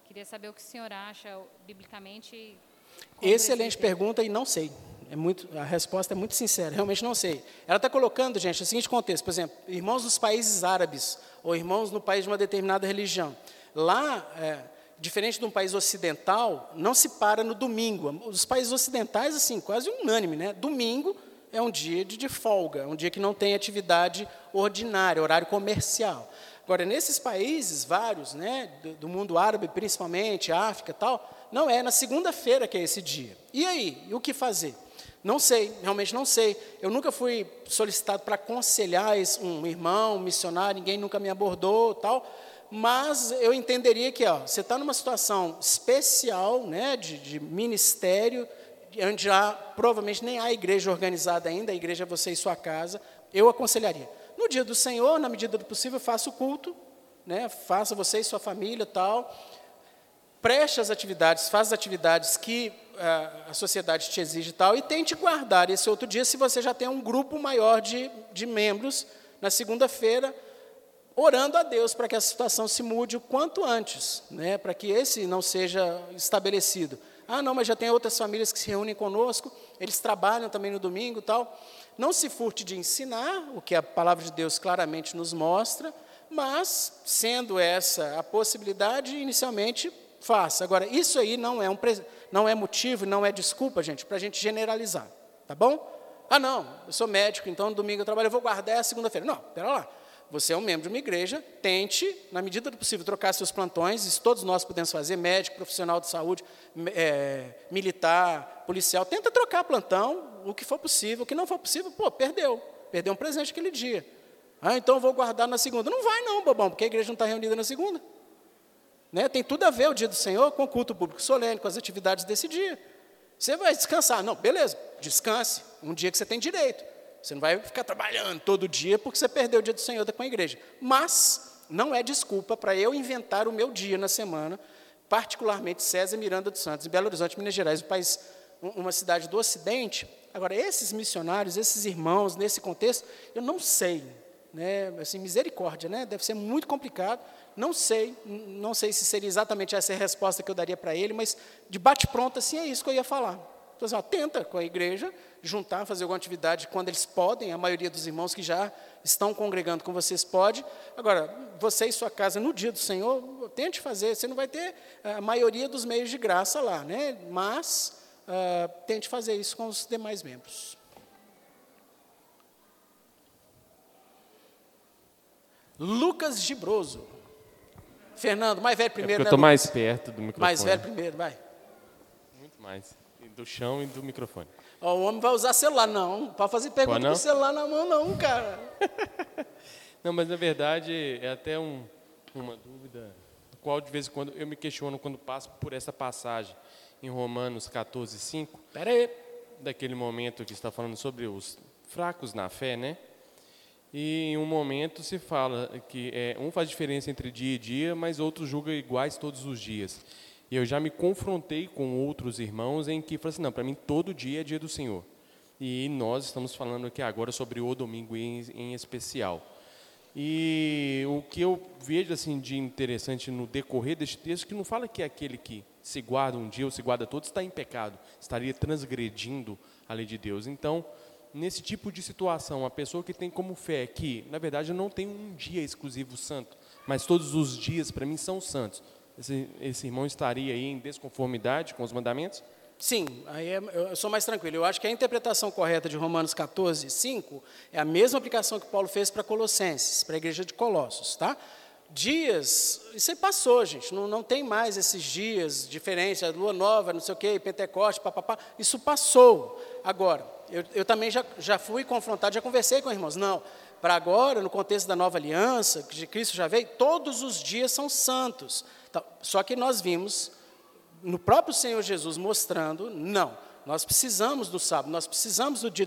Queria saber o que o senhor acha, biblicamente. Excelente pergunta e não sei. É muito, a resposta é muito sincera, realmente não sei. Ela está colocando, gente, o seguinte contexto, por exemplo, irmãos dos países árabes, ou irmãos no país de uma determinada religião. Lá, é, diferente de um país ocidental, não se para no domingo. Os países ocidentais, assim, quase unânime, né? Domingo é um dia de, de folga, é um dia que não tem atividade ordinária, horário comercial. Agora, nesses países, vários, né, do, do mundo árabe principalmente, África tal, não é na segunda-feira que é esse dia. E aí, e o que fazer? Não sei, realmente não sei. Eu nunca fui solicitado para aconselhar um irmão, um missionário, ninguém nunca me abordou tal. Mas eu entenderia que ó, você está numa situação especial, né, de, de ministério, onde já provavelmente nem há igreja organizada ainda, a igreja é você e sua casa. Eu aconselharia. No dia do Senhor, na medida do possível, faça o culto, né, faça você e sua família tal. Preste as atividades, faça as atividades que a, a sociedade te exige tal, e tente guardar esse outro dia se você já tem um grupo maior de, de membros na segunda-feira, orando a Deus para que a situação se mude o quanto antes, né, para que esse não seja estabelecido. Ah, não, mas já tem outras famílias que se reúnem conosco, eles trabalham também no domingo tal. Não se furte de ensinar, o que a palavra de Deus claramente nos mostra, mas, sendo essa a possibilidade, inicialmente faça. Agora, isso aí não é um, não é motivo, não é desculpa, gente, para a gente generalizar, tá bom? Ah, não, eu sou médico, então no domingo eu trabalho, eu vou guardar a segunda-feira. Não, pera lá. Você é um membro de uma igreja, tente, na medida do possível, trocar seus plantões, isso todos nós podemos fazer, médico, profissional de saúde, é, militar, policial, tenta trocar plantão, o que for possível, o que não for possível, pô, perdeu, perdeu um presente aquele dia. Ah, então eu vou guardar na segunda. Não vai não, bobão, porque a igreja não está reunida na segunda. Né? Tem tudo a ver o dia do Senhor com o culto público solene, com as atividades desse dia. Você vai descansar. Não, beleza, descanse. Um dia que você tem direito. Você não vai ficar trabalhando todo dia porque você perdeu o dia do Senhor com a igreja. Mas não é desculpa para eu inventar o meu dia na semana, particularmente César Miranda dos Santos, em Belo Horizonte, Minas Gerais, um país, uma cidade do Ocidente. Agora, esses missionários, esses irmãos, nesse contexto, eu não sei. Né? Assim, misericórdia, né? deve ser muito complicado. Não sei, não sei se seria exatamente essa a resposta que eu daria para ele, mas de bate-pronto, assim, é isso que eu ia falar. Então, assim, ó, tenta com a igreja juntar, fazer alguma atividade quando eles podem, a maioria dos irmãos que já estão congregando com vocês pode. Agora, você e sua casa no dia do Senhor, tente fazer, você não vai ter a maioria dos meios de graça lá, né? mas ah, tente fazer isso com os demais membros. Lucas Gibroso. Fernando, mais velho É primeiro, eu né, estou Lucas? mais perto do microfone. Mais velho primeiro, vai. Muito mais. Do chão e do microfone. Ó, o homem vai usar celular, não. Para fazer pergunta não? com o celular na mão, não, cara. Não, mas na verdade é até um, uma dúvida, qual de vez em quando eu me questiono quando passo por essa passagem em Romanos 14, 5, Pera aí. daquele momento que está falando sobre os fracos na fé, né? E em um momento se fala que é, um faz diferença entre dia e dia, mas outro julga iguais todos os dias. E eu já me confrontei com outros irmãos em que falam assim, não, para mim todo dia é dia do Senhor. E nós estamos falando aqui agora sobre o domingo em, em especial. E o que eu vejo assim de interessante no decorrer deste texto, que não fala que aquele que se guarda um dia ou se guarda todos está em pecado, estaria transgredindo a lei de Deus. Então, nesse tipo de situação, a pessoa que tem como fé que, na verdade, eu não tenho um dia exclusivo santo, mas todos os dias para mim são santos. Esse, esse irmão estaria aí em desconformidade com os mandamentos? Sim, aí é- eu sou mais tranquilo. Eu acho que a interpretação correta de Romanos 14, 5 é a mesma aplicação que Paulo fez para Colossenses, para a igreja de Colossos, tá? Dias, isso aí passou, gente, não, não tem mais esses dias diferentes, a lua nova, não sei o quê, Pentecoste, papapá, isso passou. Agora, eu, eu também já, já fui confrontado, já conversei com irmãos, não, para agora, no contexto da nova aliança, que Cristo já veio, todos os dias são santos. Então, só que nós vimos no próprio Senhor Jesus mostrando, não, nós precisamos do sábado, nós precisamos do dia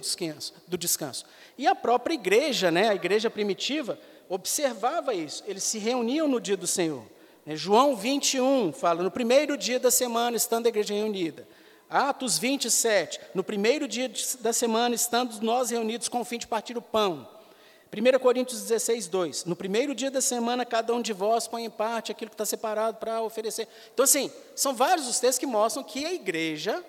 do descanso. E a própria igreja, né, a igreja primitiva, observava isso, eles se reuniam no dia do Senhor. Né, João 21 fala, no primeiro dia da semana, estando a igreja reunida. Atos 27, no primeiro dia da semana, estando nós reunidos com o fim de partir o pão. 1 Coríntios 16, 2. No primeiro dia da semana, cada um de vós põe em parte aquilo que está separado para oferecer. Então, assim, são vários os textos que mostram que a igreja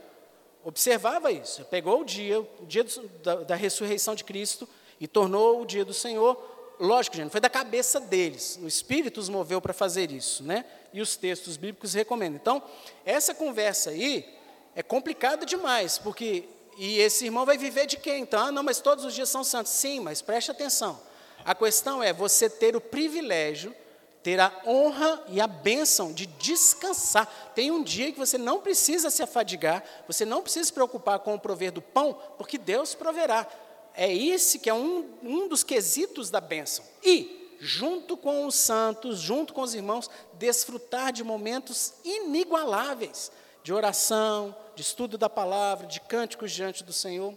observava isso. Pegou o dia, o dia da, da ressurreição de Cristo e tornou o dia do Senhor. Lógico, gente, foi da cabeça deles. O Espírito os moveu para fazer isso, né? E os textos bíblicos recomendam. Então, essa conversa aí é complicada demais, porque e esse irmão vai viver de quê então? Ah, não, mas todos os dias são santos. Sim, mas preste atenção. A questão é você ter o privilégio, ter a honra e a bênção de descansar. Tem um dia que você não precisa se afadigar, você não precisa se preocupar com o prover do pão, porque Deus proverá. É esse que é um, um dos quesitos da bênção. E, junto com os santos, junto com os irmãos, desfrutar de momentos inigualáveis de oração, de estudo da palavra, de cânticos diante do Senhor.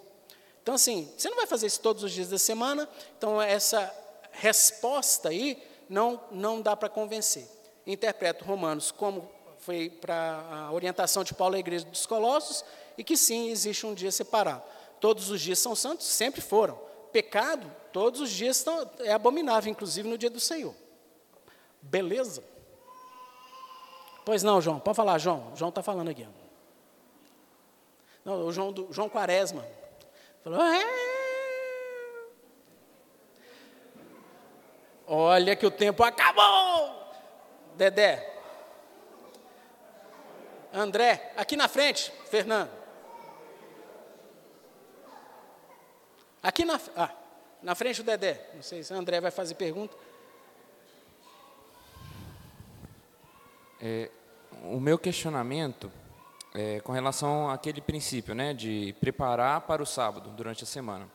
Então, assim, você não vai fazer isso todos os dias da semana, então essa resposta aí não, não dá para convencer. Interpreto Romanos como foi para a orientação de Paulo à igreja dos Colossos, e que sim, existe um dia separado. Todos os dias são santos, sempre foram. Pecado, todos os dias estão, é abominável, inclusive no dia do Senhor. Beleza? Pois não, João, pode falar, João. João está falando aqui. Não, o João, do, João Quaresma. Falou, "É." Olha que o tempo acabou. Dedé. André, aqui na frente, Fernando. Aqui na, ah, na frente o Dedé. Não sei se o André vai fazer pergunta. É, o meu questionamento é com relação àquele princípio, né, de preparar para o sábado durante a semana.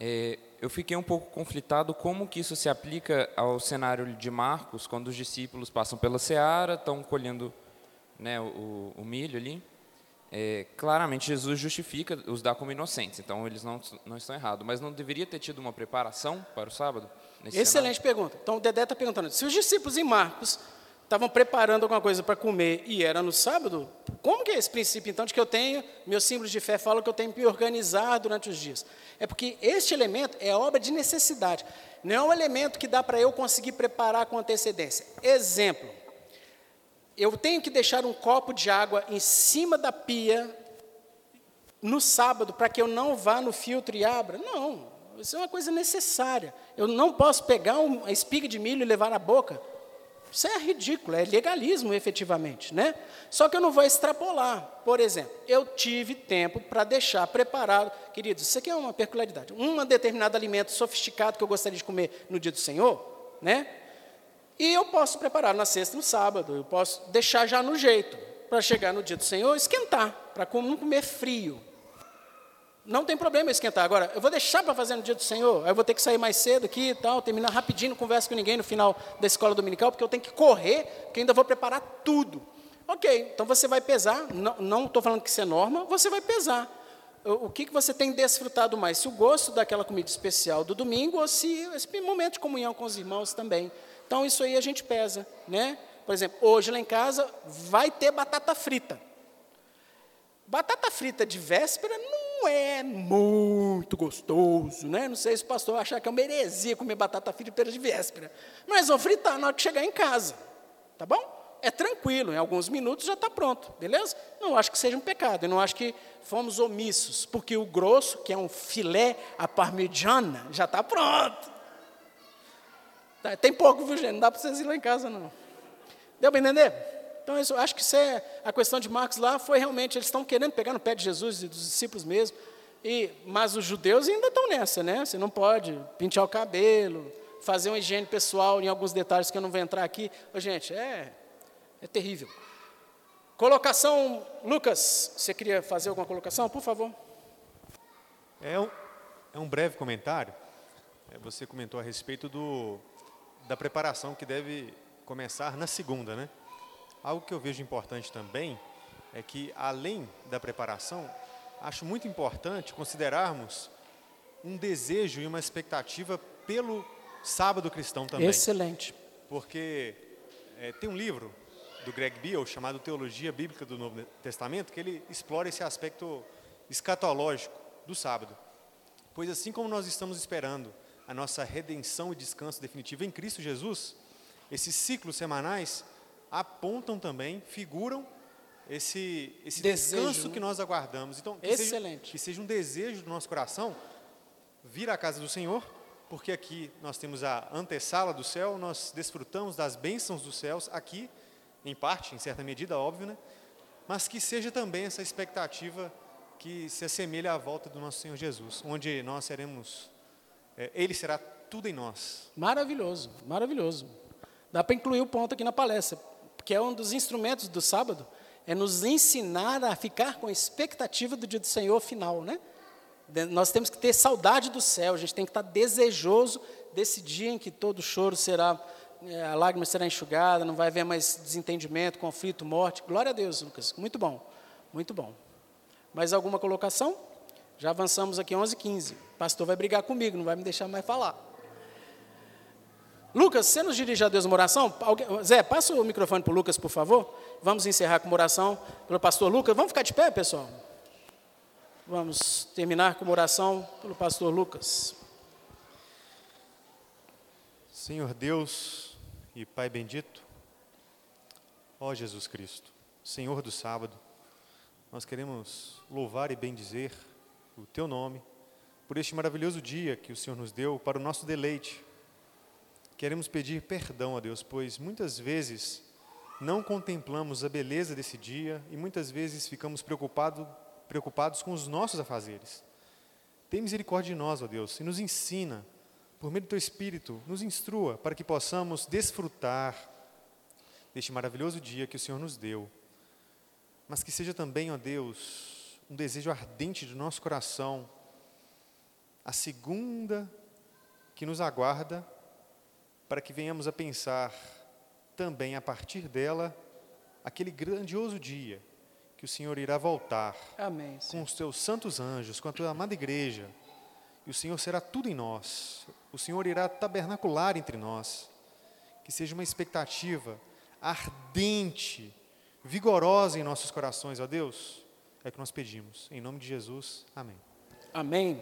É, eu fiquei um pouco conflitado como que isso se aplica ao cenário de Marcos, quando os discípulos passam pela seara, estão colhendo né, o, o milho ali. É, claramente Jesus justifica os dá como inocentes, então eles não, não estão errados. Mas não deveria ter tido uma preparação para o sábado? nesse cenário? Excelente pergunta. Então o Dedé está perguntando: se os discípulos em Marcos estavam preparando alguma coisa para comer e era no sábado, como que é esse princípio então de que eu tenho, meus símbolos de fé falam que eu tenho que me organizar durante os dias? É porque este elemento é obra de necessidade, não é um elemento que dá para eu conseguir preparar com antecedência. Exemplo, eu tenho que deixar um copo de água em cima da pia no sábado para que eu não vá no filtro e abra? Não, isso é uma coisa necessária. Eu não posso pegar uma espiga de milho e levar na boca. Isso é ridículo, é legalismo efetivamente, né? Só que eu não vou extrapolar. Por exemplo, eu tive tempo para deixar preparado, queridos, isso aqui é uma peculiaridade. Um determinado alimento sofisticado que eu gostaria de comer no dia do Senhor, né? E eu posso preparar na sexta e no sábado, eu posso deixar já no jeito, para chegar no dia do Senhor, esquentar, para não comer frio. Não tem problema esquentar. Agora, eu vou deixar para fazer no dia do Senhor, aí eu vou ter que sair mais cedo aqui e tal, terminar rapidinho, não converso com ninguém no final da escola dominical, porque eu tenho que correr, porque ainda vou preparar tudo. Ok, então você vai pesar, não estou falando que isso é norma, você vai pesar. O, o que, que você tem desfrutado mais? Se o gosto daquela comida especial do domingo ou se esse momento de comunhão com os irmãos também. Então isso aí a gente pesa, né? Por exemplo, hoje lá em casa vai ter batata frita. Batata frita de véspera não é muito gostoso, né? Não sei se o pastor achar que é uma heresia comer batata frita de véspera. Mas vou fritar na hora que chegar em casa, tá bom? É tranquilo, em alguns minutos já está pronto, beleza? Não acho que seja um pecado, eu não acho que fomos omissos, porque o grosso, que é um filé à parmegiana, já está pronto. Tá, tem pouco, viu, gente? Não dá para vocês ir lá em casa, não. Deu para entender? Então, eu acho que isso é, a questão de Marcos lá foi realmente, eles estão querendo pegar no pé de Jesus e dos discípulos mesmo, e, mas os judeus ainda estão nessa, né? Você não pode pintar o cabelo, fazer uma higiene pessoal em alguns detalhes que eu não vou entrar aqui. Ô, gente, é, é terrível. Colocação, Lucas, você queria fazer alguma colocação, por favor? É um, é um breve comentário. É, você comentou a respeito do, da preparação que deve começar na segunda, né? Algo que eu vejo importante também é que, além da preparação, acho muito importante considerarmos um desejo e uma expectativa pelo sábado cristão também. Excelente. Porque é, tem um livro do Greg Beale chamado Teologia Bíblica do Novo Testamento que ele explora esse aspecto escatológico do sábado. Pois assim como nós estamos esperando a nossa redenção e descanso definitivo em Cristo Jesus, esses ciclos semanais apontam também, figuram esse, esse Desejo, descanso né? que nós aguardamos. Então, que Excelente. Seja, que seja um desejo do nosso coração vir à casa do Senhor, porque aqui nós temos a antessala do céu, nós desfrutamos das bênçãos dos céus aqui, em parte, em certa medida, óbvio, né? mas que seja também essa expectativa que se assemelha à volta do nosso Senhor Jesus, onde nós seremos é, ele será tudo em nós. Maravilhoso, maravilhoso. Dá para incluir o ponto aqui na palestra, que é um dos instrumentos do sábado, é nos ensinar a ficar com a expectativa do dia do Senhor final, né? Nós temos que ter saudade do céu, a gente tem que estar desejoso desse dia em que todo choro será, é, a lágrima será enxugada, não vai haver mais desentendimento, conflito, morte. Glória a Deus, Lucas. Muito bom, muito bom. Mais alguma colocação? Já avançamos aqui 11 15 O pastor vai brigar comigo, não vai me deixar mais falar. Lucas, você nos dirige a Deus uma oração? Alguém, Zé, passa o microfone para o Lucas, por favor. Vamos encerrar com uma oração pelo pastor Lucas. Vamos ficar de pé, pessoal? Vamos terminar com uma oração pelo pastor Lucas. Senhor Deus e Pai bendito, ó Jesus Cristo, Senhor do sábado, nós queremos louvar e bendizer o teu nome, por este maravilhoso dia que o Senhor nos deu para o nosso deleite. Queremos pedir perdão a Deus, pois muitas vezes não contemplamos a beleza desse dia e muitas vezes ficamos preocupado, preocupados com os nossos afazeres. Tem misericórdia de nós, ó Deus, e nos ensina, por meio do Teu Espírito, nos instrua para que possamos desfrutar deste maravilhoso dia que o Senhor nos deu. Mas que seja também, ó Deus, um desejo ardente do nosso coração, a segunda que nos aguarda, para que venhamos a pensar também a partir dela aquele grandioso dia que o Senhor irá voltar Amém, com os teus santos anjos, com a tua amada igreja, e o Senhor será tudo em nós, o Senhor irá tabernacular entre nós, que seja uma expectativa ardente, vigorosa em nossos corações, ó Deus, é o que nós pedimos. Em nome de Jesus, amém. Amém.